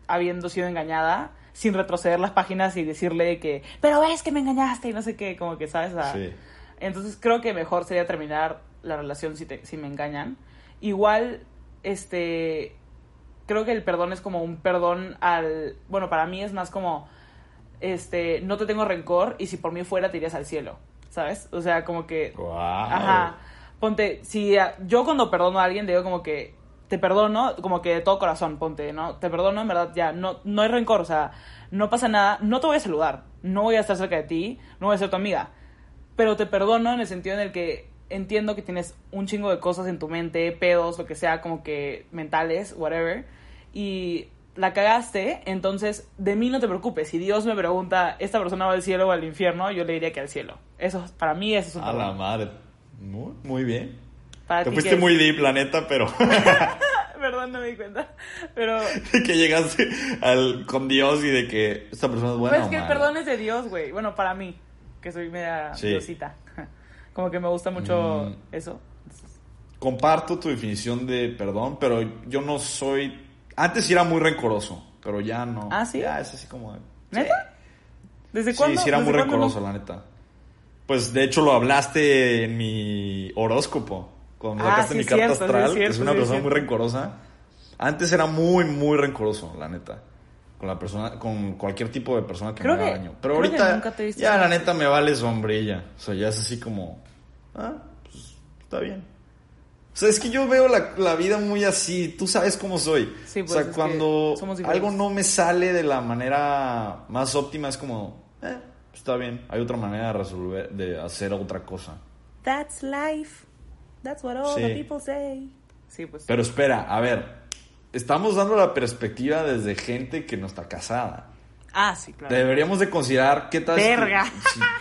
habiendo sido engañada sin retroceder las páginas y decirle que, pero ves que me engañaste y no sé qué, como que, ¿sabes? Sea, Sí. Entonces creo que mejor sería terminar la relación si, te- si me engañan. Igual, este, creo que el perdón es como un perdón al, bueno, para mí es más como, este, no te tengo rencor y si por mí fuera te irías al cielo, ¿sabes? O sea, como que, Guau. ajá, ponte, si yo cuando perdono a alguien digo como que, te perdono, como que de todo corazón, ponte, ¿no? Te perdono, en verdad, ya, no, no hay rencor, o sea, no pasa nada, no te voy a saludar, no voy a estar cerca de ti, no voy a ser tu amiga, pero te perdono en el sentido en el que entiendo que tienes un chingo de cosas en tu mente, pedos, lo que sea, como que mentales, whatever, y la cagaste, entonces de mí no te preocupes. Si Dios me pregunta, ¿esta persona va al cielo o al infierno? Yo le diría que al cielo. Eso, para mí, eso es un A la perdón. madre. Muy, muy bien. Para Te fuiste ¿qué es? muy deep, la neta, pero Perdón, no me di cuenta. Pero. que llegaste al, con Dios y de que esta persona es buena pues o que el perdón es de Dios, güey. Bueno, para mí, que soy media Sí. diosita. Como que me gusta mucho Mm. eso. Comparto tu definición de perdón, pero yo no soy... Antes sí era muy rencoroso, pero ya no. ¿Ah, sí? Ya es así como... de- ¿Neta? ¿Desde Sí, cuándo? sí era muy ¿Desde cuándo rencoroso, la neta. Pues de hecho lo hablaste en mi horóscopo. Cuando Ah, sacaste sí, mi carta cierto, sí, astral, es que es una sí, persona muy rencorosa. Antes era muy, muy rencoroso, la neta. Con la persona, con cualquier tipo de persona que Creo me haga que- daño. Pero ahorita, ya la neta me vale sombrilla. O sea, ya es así como, ah, pues está bien. O sea, es que yo veo la, la vida muy así. Tú sabes cómo soy. Sí, o pues, sea, es que cuando algo no me sale de la manera más óptima, es como, eh, está bien. Hay otra manera de resolver, de hacer otra cosa. That's life. That's what all Sí. the people say. Sí, pues. Pero espera, a ver. Estamos dando la perspectiva desde gente que no está casada. Ah, sí, claro. Deberíamos de considerar qué tal si- Verga.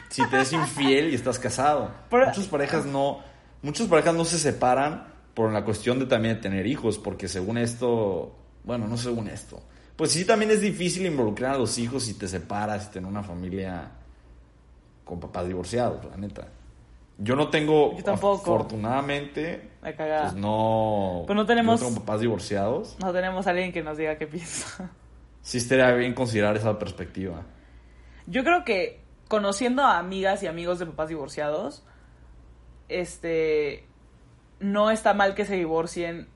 Si, si te es infiel y estás casado. Pero- muchas parejas no, muchas parejas no se separan por la cuestión de también tener hijos, porque según esto, bueno, no según esto, pues sí también es difícil involucrar a los hijos si te separas y tener una familia con papás divorciados, la neta. Yo no tengo, Yo tampoco. afortunadamente, La cagada. pues no, Pues no tenemos- papás divorciados. No tenemos a alguien que nos diga qué piensa. Sí estaría bien considerar esa perspectiva. Yo creo que conociendo a amigas y amigos de papás divorciados, este no está mal que se divorcien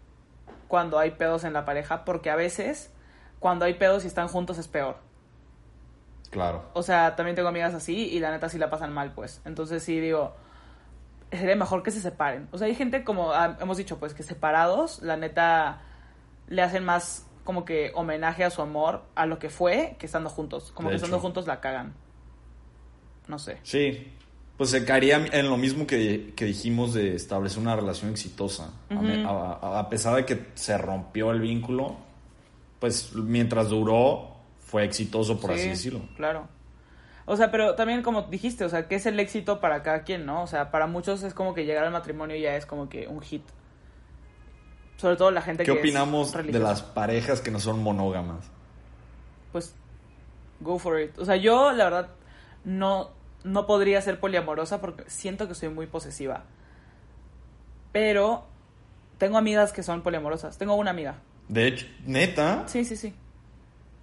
cuando hay pedos en la pareja, porque a veces cuando hay pedos y están juntos es peor. Claro. O sea, también tengo amigas así y la neta sí la pasan mal, pues. Entonces sí digo, sería mejor que se separen. O sea, hay gente como ah, hemos dicho, pues que separados, la neta le hacen más como que homenaje a su amor, a lo que fue, que estando juntos. Como De que estando juntos la cagan. No sé. Sí, pues se caería en lo mismo que, que dijimos de establecer una relación exitosa. A me- Ujú. a, a- a pesar de que se rompió el vínculo, pues mientras duró fue exitoso, por así Sí, decirlo. Claro. O sea, pero también como dijiste, o sea, ¿qué es el éxito para cada quien, no? O sea, para muchos es como que llegar al matrimonio ya es como que un hit. Sobre todo la gente ¿Qué que opinamos es de las parejas que no son monógamas? Pues, go for it. O sea, yo, la verdad, no, no podría ser poliamorosa porque siento que soy muy posesiva. Pero tengo amigas que son poliamorosas. Tengo una amiga. De hecho, neta, Sí, sí, sí.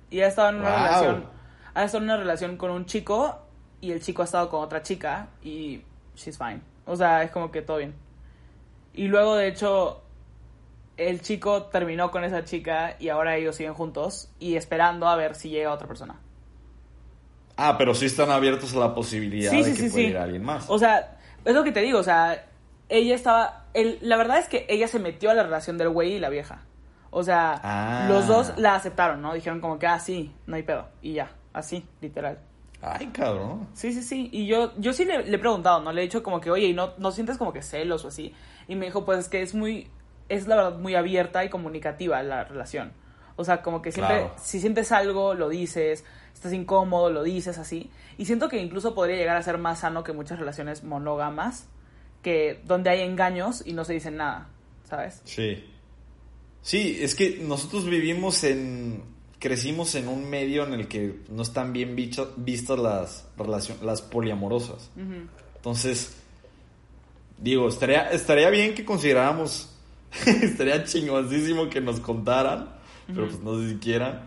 Y ha estado en una Wow. relación. Ha estado en una relación con un chico y el chico ha estado con otra chica y she's fine. O sea, es como que todo bien. Y luego, de hecho, el chico terminó con esa chica y ahora ellos siguen juntos y esperando a ver si llega otra persona. ah, pero sí están abiertos a la posibilidad Sí, de sí, que sí, pueda ir alguien más. O sea, es lo que te digo, o sea, ella estaba... El, la verdad es que ella se metió a la relación del güey y la vieja. O sea, Ah. los dos la aceptaron, ¿no? Dijeron como que, ah, sí, no hay pedo. Y ya, así, literal. Ay, cabrón. Sí, sí, sí. Y yo, yo sí le, le he preguntado, ¿no? Le he dicho como que, oye, ¿y no, no sientes como que celos o así? Y me dijo, pues es que es muy, es la verdad muy abierta y comunicativa la relación. O sea, como que siempre, Claro. si sientes algo, lo dices, estás incómodo, lo dices así. Y siento que incluso podría llegar a ser más sano que muchas relaciones monógamas, que donde hay engaños y no se dicen nada, ¿sabes? Sí. Sí, es que nosotros vivimos en. Crecimos en un medio en el que no están bien bicho- vistas las relaciones, las poliamorosas. Entonces, digo, estaría, estaría bien que consideráramos. estaría chingoncísimo que nos contaran, pero pues no sé si quieran.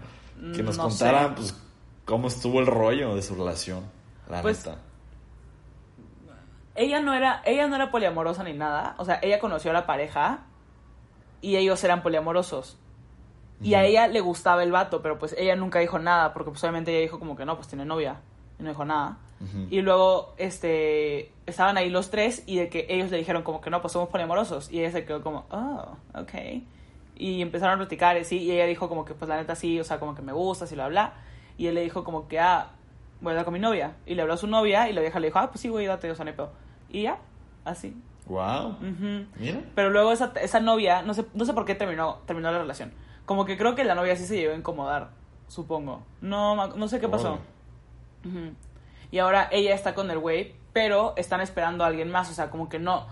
Que nos No contaran, sé. pues, cómo estuvo el rollo de su relación. La Pues, neta. ella no era ella no era poliamorosa ni nada o sea ella conoció a la pareja y ellos eran poliamorosos y a ella le gustaba el vato pero pues ella nunca dijo nada porque pues obviamente ella dijo como que no pues tiene novia y no dijo nada. Y luego este estaban ahí los tres y de que ellos le dijeron como que no pues somos poliamorosos y ella se quedó como oh ok y empezaron a platicar y sí y ella dijo como que pues la neta sí o sea como que me gusta y bla bla y él le dijo como que ah voy a hablar con mi novia y le habló a su novia y la vieja le dijo ah pues sí güey date o sea no y ya así. Wow. Mira. Pero luego esa, esa novia, no sé, no sé por qué terminó, terminó la relación. Como que creo que la novia sí se llegó a incomodar, supongo. No, no sé qué pasó. Y ahora ella está con el güey, pero están esperando a alguien más. O sea, como que no.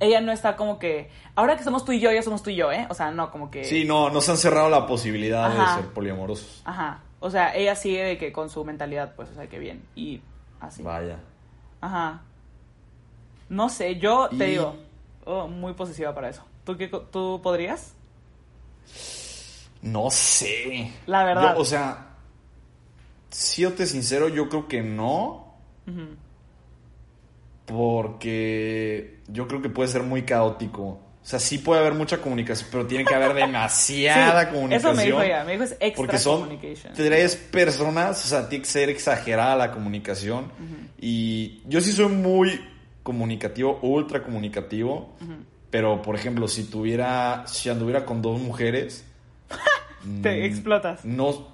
Ella no está como que. Ahora que somos tú y yo, ya somos tú y yo, ¿eh? O sea, no, como que. Sí, no, no se han cerrado la posibilidad Ajá. de ser poliamorosos. Ajá. O sea, ella sigue de que con su mentalidad, pues, o sea, que bien. Y así. Vaya. Ajá. No sé, yo te Y- digo, oh, muy posesiva para eso. ¿Tú, qué, ¿Tú podrías? No sé. La verdad. Yo, o sea, siéndote sincero, yo creo que no. Porque yo creo que puede ser muy caótico. O sea, sí puede haber mucha comunicación, pero tiene que haber demasiada Sí, comunicación. Eso me dijo ella, me dijo es extra Porque son tres personas, o sea, tiene que ser exagerada la comunicación. Y yo sí soy muy comunicativo, ultra comunicativo. Pero, por ejemplo, si tuviera, si anduviera con dos mujeres, Te mm, explotas. No,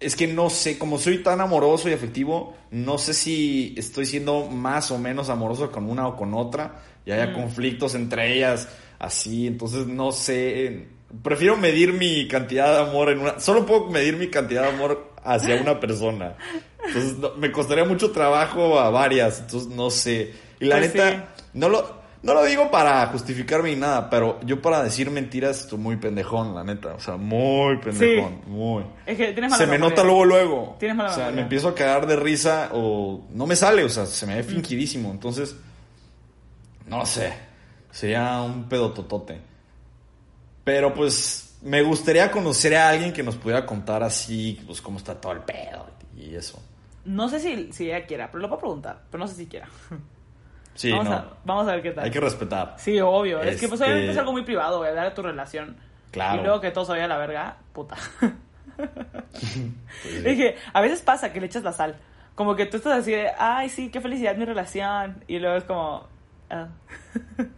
es que no sé, como soy tan amoroso y afectivo, no sé si estoy siendo más o menos amoroso con una o con otra y haya conflictos entre ellas, así, entonces no sé, prefiero medir mi cantidad de amor en una, solo puedo medir mi cantidad de amor hacia una persona, entonces no- me costaría mucho trabajo a varias, entonces no sé, y la Pues neta, sí. no lo, no lo digo para justificarme ni nada, pero yo para decir mentiras estoy muy pendejón, la neta. O sea, muy pendejón, muy. Es que tienes mala Se me nota luego, luego. Tienes mala O sea, memoria. me empiezo a cagar de risa o no me sale, o sea, se me ve fingidísimo. Entonces, no sé, sería un pedototote. Pero pues, me gustaría conocer a alguien que nos pudiera contar así, pues, cómo está todo el pedo y eso. No sé si, si ella quiera, pero lo puedo preguntar, pero no sé si quiera. Sí, vamos, no. a, vamos a ver qué tal. Hay que respetar. Sí, obvio. Es que pues Este- obviamente es algo muy privado, güey, de tu relación. Claro. Y luego que todo se vaya a la verga, puta. Pues. Es que a veces pasa que le echas la sal. Como que tú estás así de, ay, sí, qué felicidad mi relación. Y luego es como, ah.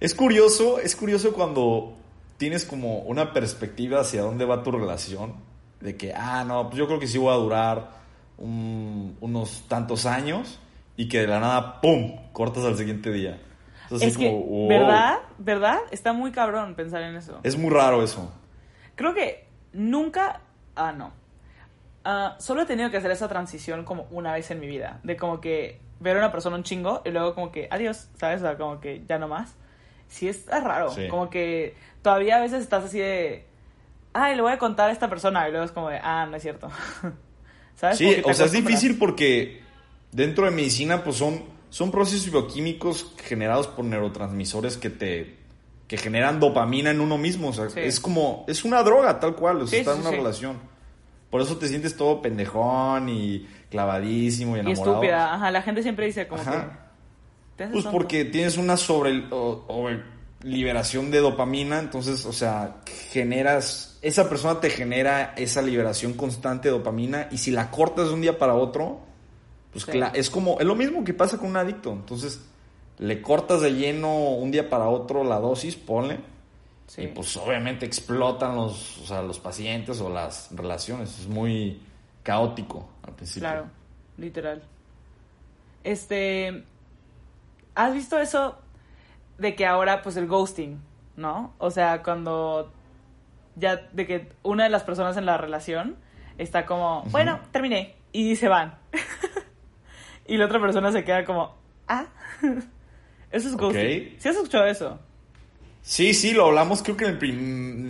Es curioso, es curioso cuando tienes como una perspectiva hacia dónde va tu relación. De que, ah, no, pues yo creo que sí voy a durar un- unos tantos años y que de la nada, ¡pum!, cortas al siguiente día. Entonces, es así que, como, wow. ¿verdad? ¿Verdad? Está muy cabrón pensar en eso. Es muy raro eso. Creo que nunca, ah, no. Ah, solo he tenido que hacer esa transición como una vez en mi vida. De como que ver a una persona un chingo y luego como que adiós, ¿sabes? O sea, como que ya no más. Sí, está raro. Sí. Como que todavía a veces estás así de, ay, le voy a contar a esta persona y luego es como de, ah, no es cierto. ¿Sabes? Sí, o sea, es difícil porque dentro de medicina, pues son, son procesos bioquímicos generados por neurotransmisores que te que generan dopamina en uno mismo. O sea, Sí. es como, es una droga tal cual, o sea, Sí, está sí, en una relación. Por eso te sientes todo pendejón y clavadísimo y Y enamorado. estúpida. Ajá, la gente siempre dice como Ajá. que... te Pues tonto. porque tienes una sobre, o- o liberación de dopamina, entonces, o sea, generas, esa persona te genera esa liberación constante de dopamina y si la cortas de un día para otro, pues Sí. es como, es lo mismo que pasa con un adicto, entonces le cortas de lleno un día para otro la dosis, ponle, Sí. y pues obviamente explotan los, o sea, los pacientes o las relaciones, es muy caótico al principio. Claro, literal. Este, ¿has visto eso de que ahora pues el ghosting, ¿no? O sea, cuando ya de que una de las personas en la relación está como, bueno, terminé y se van. y la otra persona se queda como, ah, eso es ghosting. Ok. ¿Sí has escuchado eso? Sí, sí, lo hablamos creo que en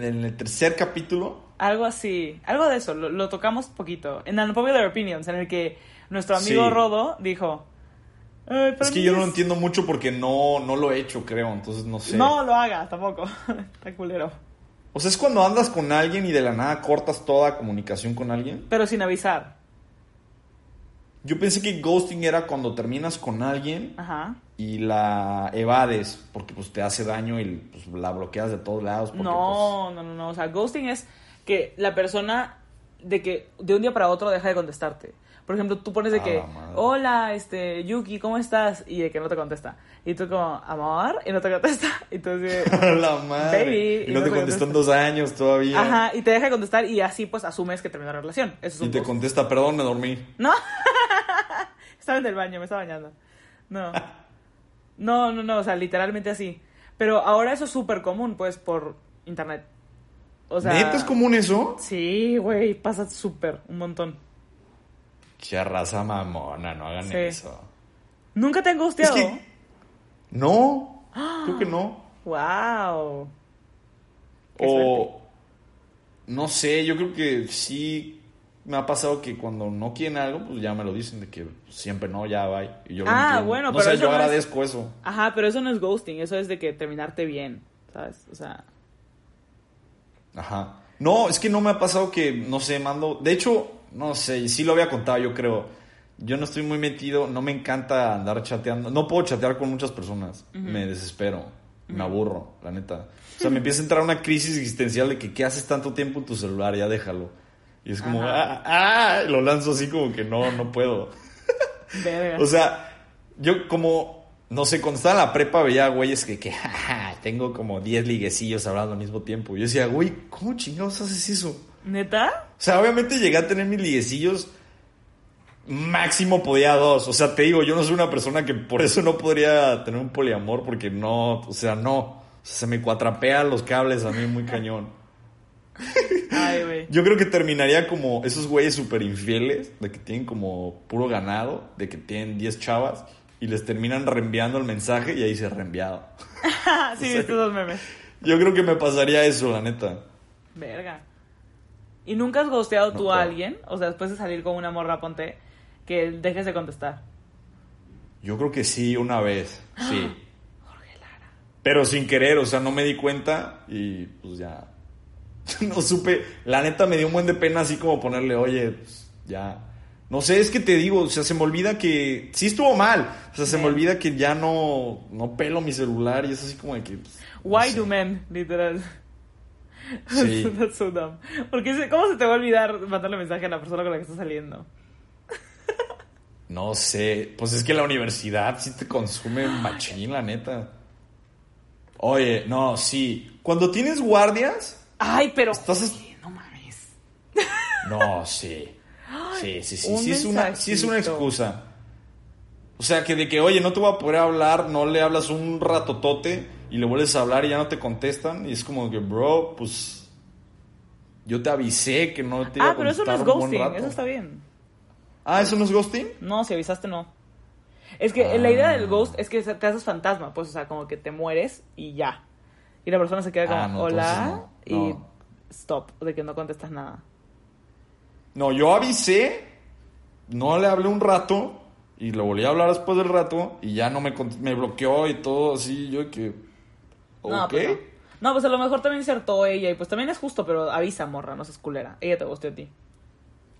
el, en el tercer capítulo. Algo así, algo de eso, lo, lo tocamos poquito. En Unpopular Opinions, en el que nuestro amigo Sí. Rodo dijo... "Ay, para Es que yo no lo es- entiendo mucho porque no, no lo he hecho, creo, entonces no sé. No lo hagas tampoco. Está culero. O sea, es cuando andas con alguien y de la nada cortas toda comunicación con alguien. Pero sin avisar. Yo pensé que ghosting era cuando terminas con alguien Ajá. y la evades porque pues te hace daño y pues, la bloqueas de todos lados. Porque, No, no, no, no. O sea, ghosting es que la persona de que de un día para otro deja de contestarte. Por ejemplo, tú pones de A que, hola, este, Yuki, ¿cómo estás? Y de que no te contesta. Y tú como, amor, y no te contesta. Y pues, la madre. Baby, y no te contestan dos años todavía. Ajá, y te deja de contestar y así pues asumes que terminó la relación. Eso es Y te contesta, perdón, me dormí. No. estaba en el baño, me estaba bañando. No. No, no, no, o sea, literalmente así. Pero ahora eso es súper común, pues, por internet. O sea, ¿Neta es común eso? Sí, güey, pasa súper, un montón. Qué raza mamona, no hagan Sí. eso. ¿Nunca te han gusteado? Es que- No, creo que no. Wow. Qué O no sé, yo creo que sí me ha pasado que cuando no quieren algo, pues ya me lo dicen de que siempre no, ya va. Y yo Ah, bueno, no pero sé, eso yo no es- agradezco eso. Ajá, pero eso no es ghosting, eso es de que terminarte bien, ¿sabes? O sea, Ajá. No, es que no me ha pasado que, no sé, mando. De hecho, no sé, sí lo había contado, yo creo. Yo no estoy muy metido, no me encanta andar chateando. No puedo chatear con muchas personas. Me desespero, me aburro, la neta. O sea, me empieza a entrar una crisis existencial de que, ¿qué haces tanto tiempo en tu celular? Ya déjalo. Y es como, ah, ah, lo lanzo así como que no, no puedo. O sea, yo como, no sé, cuando estaba en la prepa veía güeyes que, que jaja, tengo como 10 liguecillos hablando al mismo tiempo. Yo decía, güey, ¿cómo chingados haces eso? ¿Neta? O sea, obviamente llegué a tener mis liguecillos. Máximo podía dos. O sea, te digo, yo no soy una persona que por eso no podría tener un poliamor, porque no, o sea, no. O sea, se me cuatrapean los cables a mí muy cañón. Ay, güey. Yo creo que terminaría como esos güeyes súper infieles, de que tienen como puro ganado, de que tienen 10 chavas y les terminan reenviando el mensaje y ahí se reenviado. sí, viste esos memes. Yo creo que me pasaría eso, la neta. Verga. ¿Y nunca has ghosteado No tú a alguien? O sea, después de salir con una morra, ponte, que dejes de contestar. Yo creo que sí, una vez, sí. Pero sin querer, o sea, no me di cuenta y pues ya. No supe. La neta me dio un buen de pena así como ponerle, oye, pues, ya. No sé, es que te digo, o sea, se me olvida que. Sí estuvo mal. O sea, se me olvida que ya no, no pelo mi celular y es así como de que. pues, no Why sé. do men? Literal. Sí. That's so dumb. Porque ¿cómo se te va a olvidar mandarle mensaje a la persona con la que estás saliendo? No sé. Pues es que la universidad sí te consume machín, la neta. Oye, no, sí. Cuando tienes guardias. Ay, pero. Oye, no mames. No, sí. Sí, sí, sí. Sí es, una, sí es una excusa. O sea, que de que, oye, no te voy a poder hablar, no le hablas un ratotote y le vuelves a hablar y ya no te contestan. Y es como que, bro, pues. Yo te avisé que no te iba Ah, a pero eso no es ghosting, eso está bien. Ah, ¿eso no es ghosting? No, si avisaste, no. Es que la idea del ghost es que te haces fantasma, pues, o sea, como que te mueres y ya. Y la persona se queda como, Ah, no, hola, entonces y no, stop, de que no contestas nada. No, yo avisé, no le hablé un rato y le volví a hablar después del rato y ya no me, me bloqueó y todo así. Yo que. No, ¿Ok? pues no. No, pues a lo mejor también insertó ella y pues también es justo, pero avisa, morra, no seas culera. Ella te gustó a ti.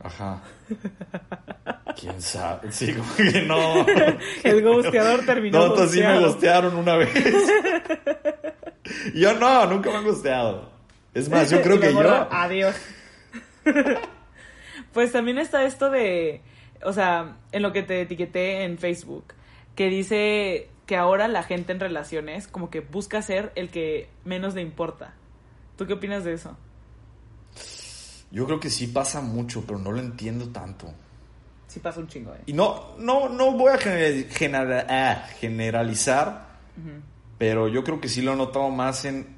Ajá. ¿Quién sabe? Sí, como que no. El ghosteador terminó No, entonces sí me gostearon una vez. yo no, nunca me han gosteado. Es más, yo creo que yo. Adiós. pues también está esto de, o sea, en lo que te etiqueté en Facebook, que dice que ahora la gente en relaciones como que busca ser el que menos le importa. ¿Tú qué opinas de eso? Yo creo que sí pasa mucho, pero no lo entiendo tanto. Sí pasa un chingo, eh. Y no, no, no voy a gener- ah, generalizar, pero yo creo que sí lo he notado más en,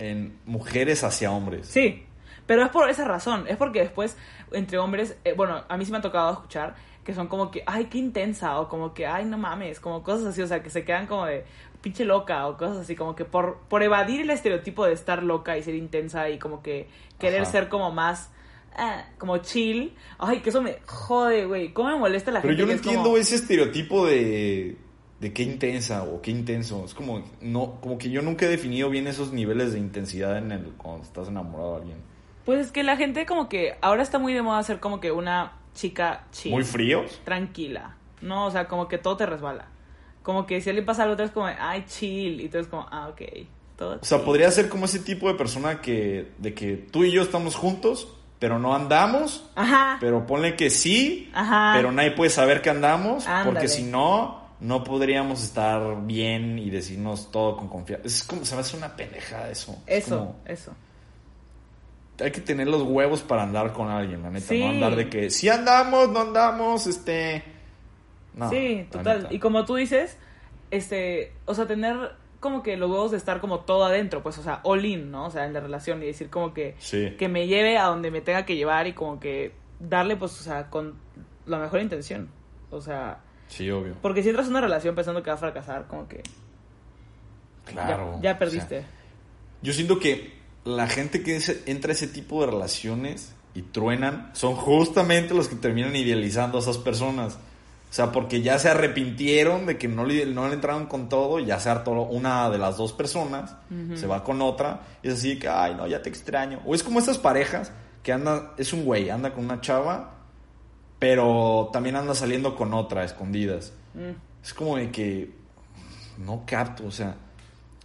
en mujeres hacia hombres. Sí, pero es por esa razón. Es porque después, entre hombres, eh, bueno, a mí sí me ha tocado escuchar que son como que, ay, qué intensa, o como que, ay, no mames, como cosas así, o sea, que se quedan como de pinche loca, o cosas así, como que por, por evadir el estereotipo de estar loca y ser intensa y como que querer Ajá. ser como más, ah, como chill. Ay, que eso me jode, güey. ¿Cómo me molesta la Pero gente? yo no entiendo como- ese estereotipo de, de qué intensa o qué intenso. Es como, no, como que yo nunca he definido bien esos niveles de intensidad en el, cuando estás enamorado de alguien. Pues es que la gente como que ahora está muy de moda ser como que una chica chill. ¿Muy fríos? tranquila. No, o sea, como que todo te resbala. Como que si a alguien pasa algo, tú eres como, ay, chill. Y tú eres como, ah, ok. Todo O sea, chill. podría ser como ese tipo de persona que, de que tú y yo estamos juntos, pero no andamos. Ajá. Pero ponle que sí, Ajá. pero nadie puede saber que andamos, Ándale. porque si no, no podríamos estar bien y decirnos todo con confianza. Es como, se me hace una pendejada eso. Es Eso, como, eso. hay que tener los huevos para andar con alguien, la neta. Sí. No andar de que si andamos, no andamos, este. No, sí, total. neta. Y como tú dices, este, o sea, tener como que los huevos de estar como todo adentro, pues, o sea, all in, ¿no? O sea, en la relación y decir como que, Sí. que me lleve a donde me tenga que llevar y como que darle, pues, o sea, con la mejor intención. O sea, Sí, obvio. porque si entras en una relación pensando que va a fracasar, como que Claro. ya, ya o perdiste. sea, yo siento que la gente que es- entra a ese tipo de relaciones y truenan son justamente los que terminan idealizando a esas personas. O sea, porque ya se arrepintieron de que no le, no le entraron con todo, ya se hartó una de las dos personas, se va con otra, y es así que, ay, no, ya te extraño. O es como estas parejas que anda, es un güey, anda con una chava, pero también anda saliendo con otra, escondidas. Mm. Es como de que no capto, o sea,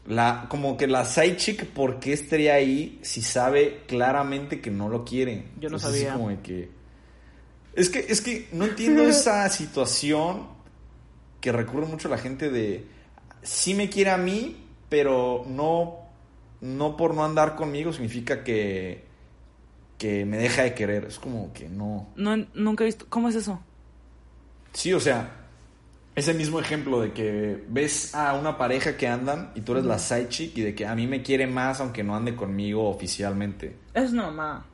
la como que la side chick, ¿por qué estaría ahí si sabe claramente que no lo quiere? Yo no Entonces, sabía. como de que es que es que no entiendo esa situación que recurre mucho la gente de sí me quiere a mí, pero no no por no andar conmigo significa que que me deja de querer. Es como que no. No, nunca he visto, ¿cómo es eso? Sí, o sea, ese mismo ejemplo de que ves a una pareja que andan y tú eres la side chick y de que a mí me quiere más aunque no ande conmigo oficialmente. Es mamá.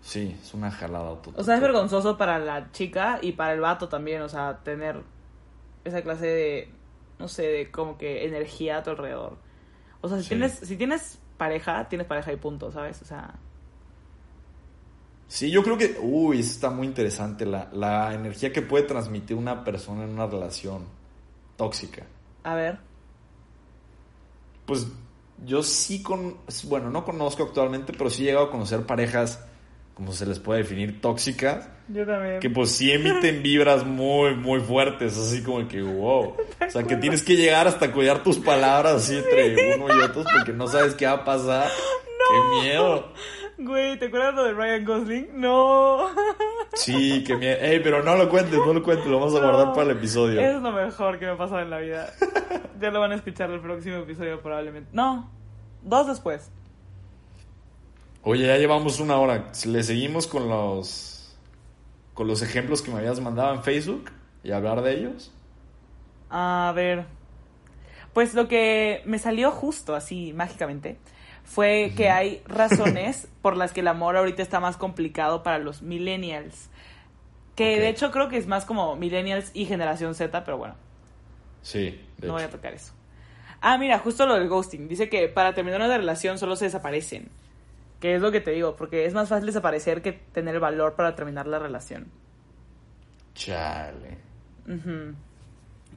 Sí, es una jalada auto. O sea, es vergonzoso para la chica y para el vato también, o sea, tener esa clase de, no sé, de como que energía a tu alrededor. O sea, si Sí. tienes, si tienes pareja, tienes pareja y punto, ¿sabes? O sea, Sí, yo creo que, uy, está muy interesante, la, la energía que puede transmitir una persona en una relación tóxica. a ver. Pues yo sí con, bueno, no conozco actualmente, pero sí he llegado a conocer parejas, como se les puede definir, tóxicas, Yo también. que pues sí emiten vibras muy, muy fuertes, así como que wow. O sea, que tienes que llegar hasta cuidar tus palabras así entre uno y otros porque no sabes qué va a pasar. ¡Qué miedo! Güey, ¿te acuerdas lo de Ryan Gosling? No. Sí, qué miedo. Ey, pero no lo cuentes, no lo cuentes, lo vamos a guardar para el episodio. Es lo mejor que me ha pasado en la vida. ya lo van a escuchar el próximo episodio probablemente. No, dos después. Oye, ya llevamos una hora. Le seguimos con los con los ejemplos que me habías mandado en Facebook y hablar de ellos. A ver. Pues lo que me salió justo así, mágicamente, fue que hay razones por las que el amor ahorita está más complicado para los millennials. Que de hecho creo que es más como millennials y generación Z, pero bueno, Sí, de no voy a tocar eso. Ah, mira, justo lo del ghosting. Dice que para terminar una relación solo se desaparecen. Que es lo que te digo, porque es más fácil desaparecer que tener el valor para terminar la relación. Chale.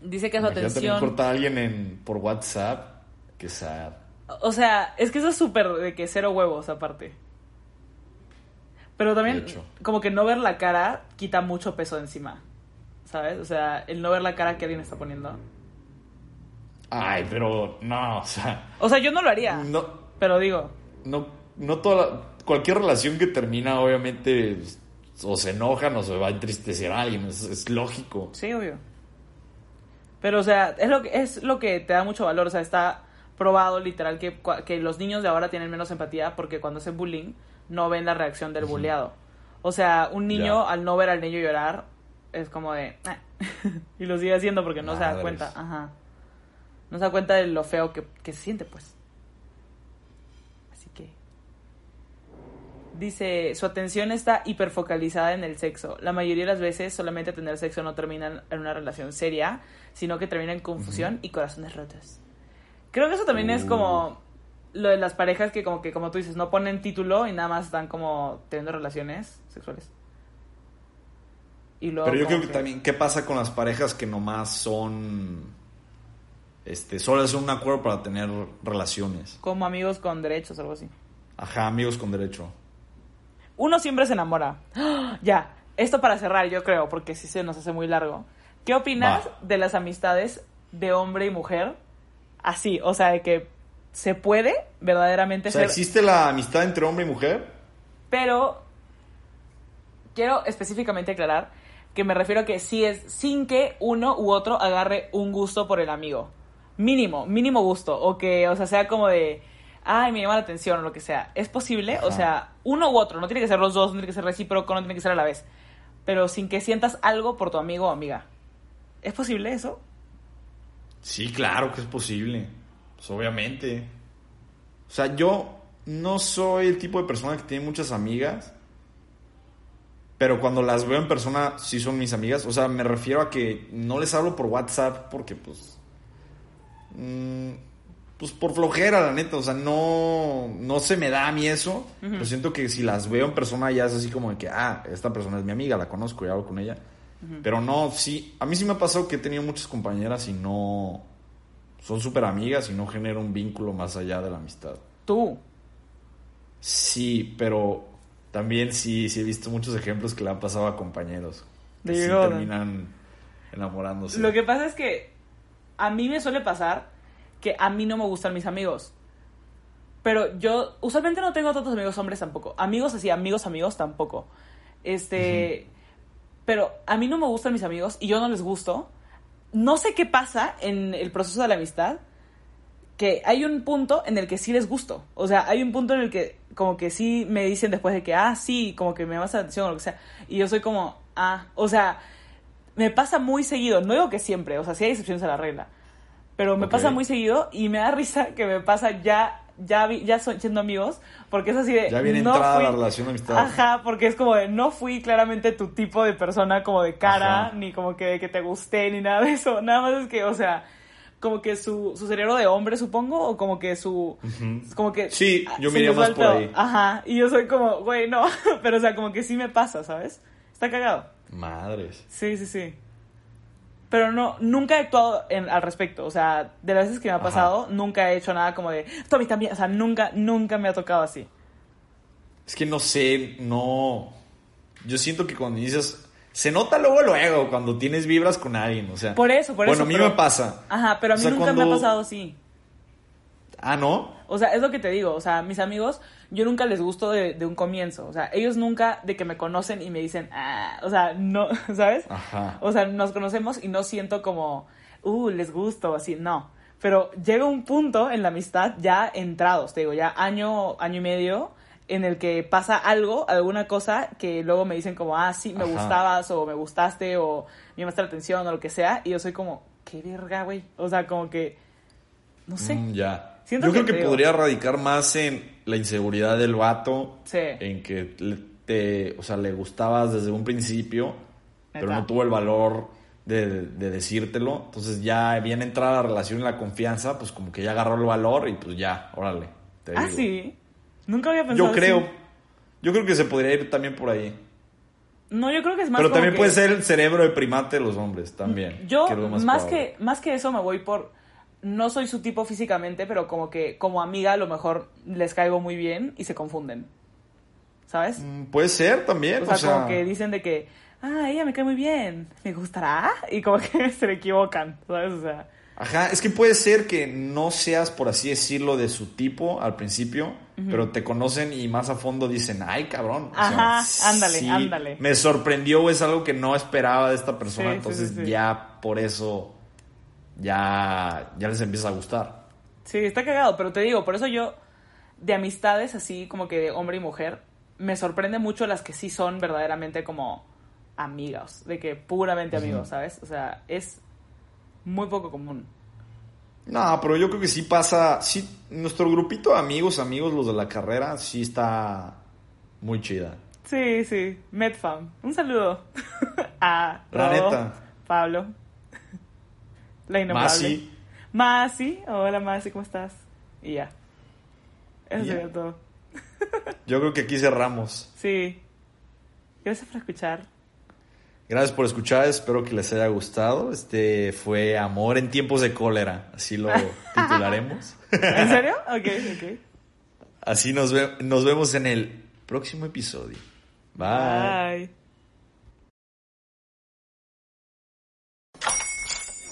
Dice que su Imagínate atención... a alguien en, por WhatsApp. Que sad. O sea, es que eso es súper de que cero huevos aparte. Pero también, como que no ver la cara quita mucho peso encima. ¿Sabes? O sea, el no ver la cara que alguien está poniendo. Ay, pero no, o sea, O sea, yo no lo haría. no, Pero digo, no, no toda la- cualquier relación que termina, obviamente, o se enojan o se va a entristecer a alguien, es, es lógico. sí, obvio. Pero, o sea, es lo, que, es lo que te da mucho valor. O sea, está probado literal que, que los niños de ahora tienen menos empatía porque cuando hacen bullying no ven la reacción del bulleado. O sea, un niño al no ver al niño llorar es como de... "Ah". y lo sigue haciendo porque no se da cuenta. Ajá. No se da cuenta de lo feo que, que se siente, pues. Así que... Dice, su atención está hiperfocalizada en el sexo. La mayoría de las veces solamente tener sexo no termina en una relación seria, sino que termina en confusión y corazones rotos. Creo que eso también es Uh. como lo de las parejas que como que como tú dices, no ponen título y nada más están como teniendo relaciones sexuales. Y luego Pero yo creo que también, ¿qué pasa con las parejas que nomás son, este, solo es un acuerdo para tener relaciones? como amigos con derechos algo así. Ajá, amigos con derecho. Uno siempre se enamora. Ya, esto para cerrar, yo creo, porque si se nos hace muy largo. ¿Qué opinas Va. de las amistades de hombre y mujer? Así, o sea, de que se puede verdaderamente O sea, ser. ¿existe la amistad entre hombre y mujer? Pero quiero específicamente aclarar que me refiero a que sí es sin que uno u otro agarre un gusto por el amigo. Mínimo, mínimo gusto. O que, o sea, sea como de, ay, me llama la atención o lo que sea. ¿Es posible? O sea, uno u otro. No tiene que ser los dos, no tiene que ser recíproco, no tiene que ser a la vez. Pero sin que sientas algo por tu amigo o amiga. ¿Es posible eso? Sí, claro que es posible. Pues obviamente. O sea, yo no soy el tipo de persona que tiene muchas amigas. Pero cuando las veo en persona, sí son mis amigas. O sea, me refiero a que no les hablo por WhatsApp porque, pues. mm, pues por flojera, la neta. O sea, no, no se me da a mí eso. Pero siento que si las veo en persona ya es así como de que, ah, esta persona es mi amiga, la conozco y hablo con ella. Pero no, sí. A mí sí me ha pasado que he tenido muchas compañeras y no. Son súper amigas y no genera un vínculo más allá de la amistad. Tú. Sí, pero también sí, sí he visto muchos ejemplos que le han pasado a compañeros. Que sí Digo, terminan enamorándose. Lo que pasa es que a mí me suele pasar que a mí no me gustan mis amigos. Pero yo usualmente no tengo tantos amigos hombres tampoco. Amigos así, amigos, amigos tampoco. Este. Pero a mí no me gustan mis amigos y yo no les gusto. No sé qué pasa en el proceso de la amistad. Que hay un punto en el que sí les gusto. O sea, hay un punto en el que como que sí me dicen después de que, ah, sí, como que me llamas la atención o lo que sea. Y yo soy como, ah, o sea, me pasa muy seguido. No digo que siempre, o sea, sí hay excepciones a la regla. Pero me pasa muy seguido y me da risa que me pasa ya, ya, vi- ya son- siendo amigos. Porque es así de. Ya viene no entrada fui- la relación de amistad. Ajá, porque es como de, no fui claramente tu tipo de persona como de cara, Ajá. ni como que que te gusté, ni nada de eso. Nada más es que, o sea, como que su, su cerebro de hombre, supongo, o como que su... Como que... Sí, yo va más por ahí. Ajá, y yo soy como, güey, no, pero o sea, como que sí me pasa, ¿sabes? Está cagado. Madres. Sí, sí, sí. Pero no, nunca he actuado en- al respecto. O sea, de las veces que me ha Ajá. pasado, nunca he hecho nada como de, Tommy también. O sea, nunca, nunca me ha tocado así. Es que no sé, no. Yo siento que cuando dices. Se nota luego, luego, cuando tienes vibras con alguien, o sea. Por eso, por bueno, eso, a mí pero- me pasa. Ajá, pero a O mí sea, nunca me ha pasado así. Ah, ¿no? O sea, es lo que te digo. O sea, mis amigos, yo nunca les gusto de, de un comienzo. O sea, ellos nunca de que me conocen y me dicen, ah, o sea, no, ¿sabes? Ajá. O sea, nos conocemos y no siento como, uh, les gusto así, no. Pero llega un punto en la amistad ya entrados, te digo, ya año, año y medio, en el que pasa algo, alguna cosa que luego me dicen como, ah, sí, me Ajá. gustabas o me gustaste o me llamaste la atención o lo que sea. Y yo soy como, qué verga, güey. O sea, como que, no sé. Mm, ya. Siento Yo que creo que digo. podría radicar más en la inseguridad del vato. Sí. En que te, o sea, le gustabas desde un principio, pero no tuvo el valor de, de decírtelo. Entonces ya bien entrada la relación y la confianza, pues como que ya agarró el valor y pues ya, órale. te Ah, digo. sí. Nunca había pensado Yo creo. así. Yo creo que se podría ir también por ahí. No, yo creo que es más Pero también que- puede ser el cerebro de primate de los hombres, también. Yo, más, que, más que eso, me voy por. No soy su tipo físicamente, pero como que como amiga a lo mejor les caigo muy bien y se confunden. ¿Sabes? Mm, Puede ser también. o sea, como que dicen de que, ah, ella me cae muy bien, ¿me gustará? Y como que se equivocan, ¿sabes? O sea, Ajá, es que puede ser que no seas, por así decirlo, de su tipo al principio, pero te conocen y más a fondo dicen, ay, cabrón. o sea, Ajá, ándale, sí, ándale. Me sorprendió, o es algo que no esperaba de esta persona, Sí, entonces sí. ya por eso ya, ya les empieza a gustar. sí, está cagado, pero te digo, por eso yo, de amistades así como que de hombre y mujer, me sorprende mucho las que sí son verdaderamente como amigos, de que puramente amigos, ¿sabes? O sea, es muy poco común. No, pero yo creo que sí pasa, sí, nuestro grupito de amigos, amigos, los de la carrera, sí está muy chida. Sí, sí, Medfam. Un saludo a. Pablo, la innombrable. Masi. Masi, hola Masi, ¿cómo estás? Y ya. Eso sería todo. Yo creo que aquí cerramos. Sí. Gracias por escuchar. Gracias por escuchar, espero que les haya gustado. Este fue Amor en tiempos de cólera, así lo titularemos. ¿En serio? Ok, ok. Así nos, ve- nos vemos en el próximo episodio. Bye. Bye.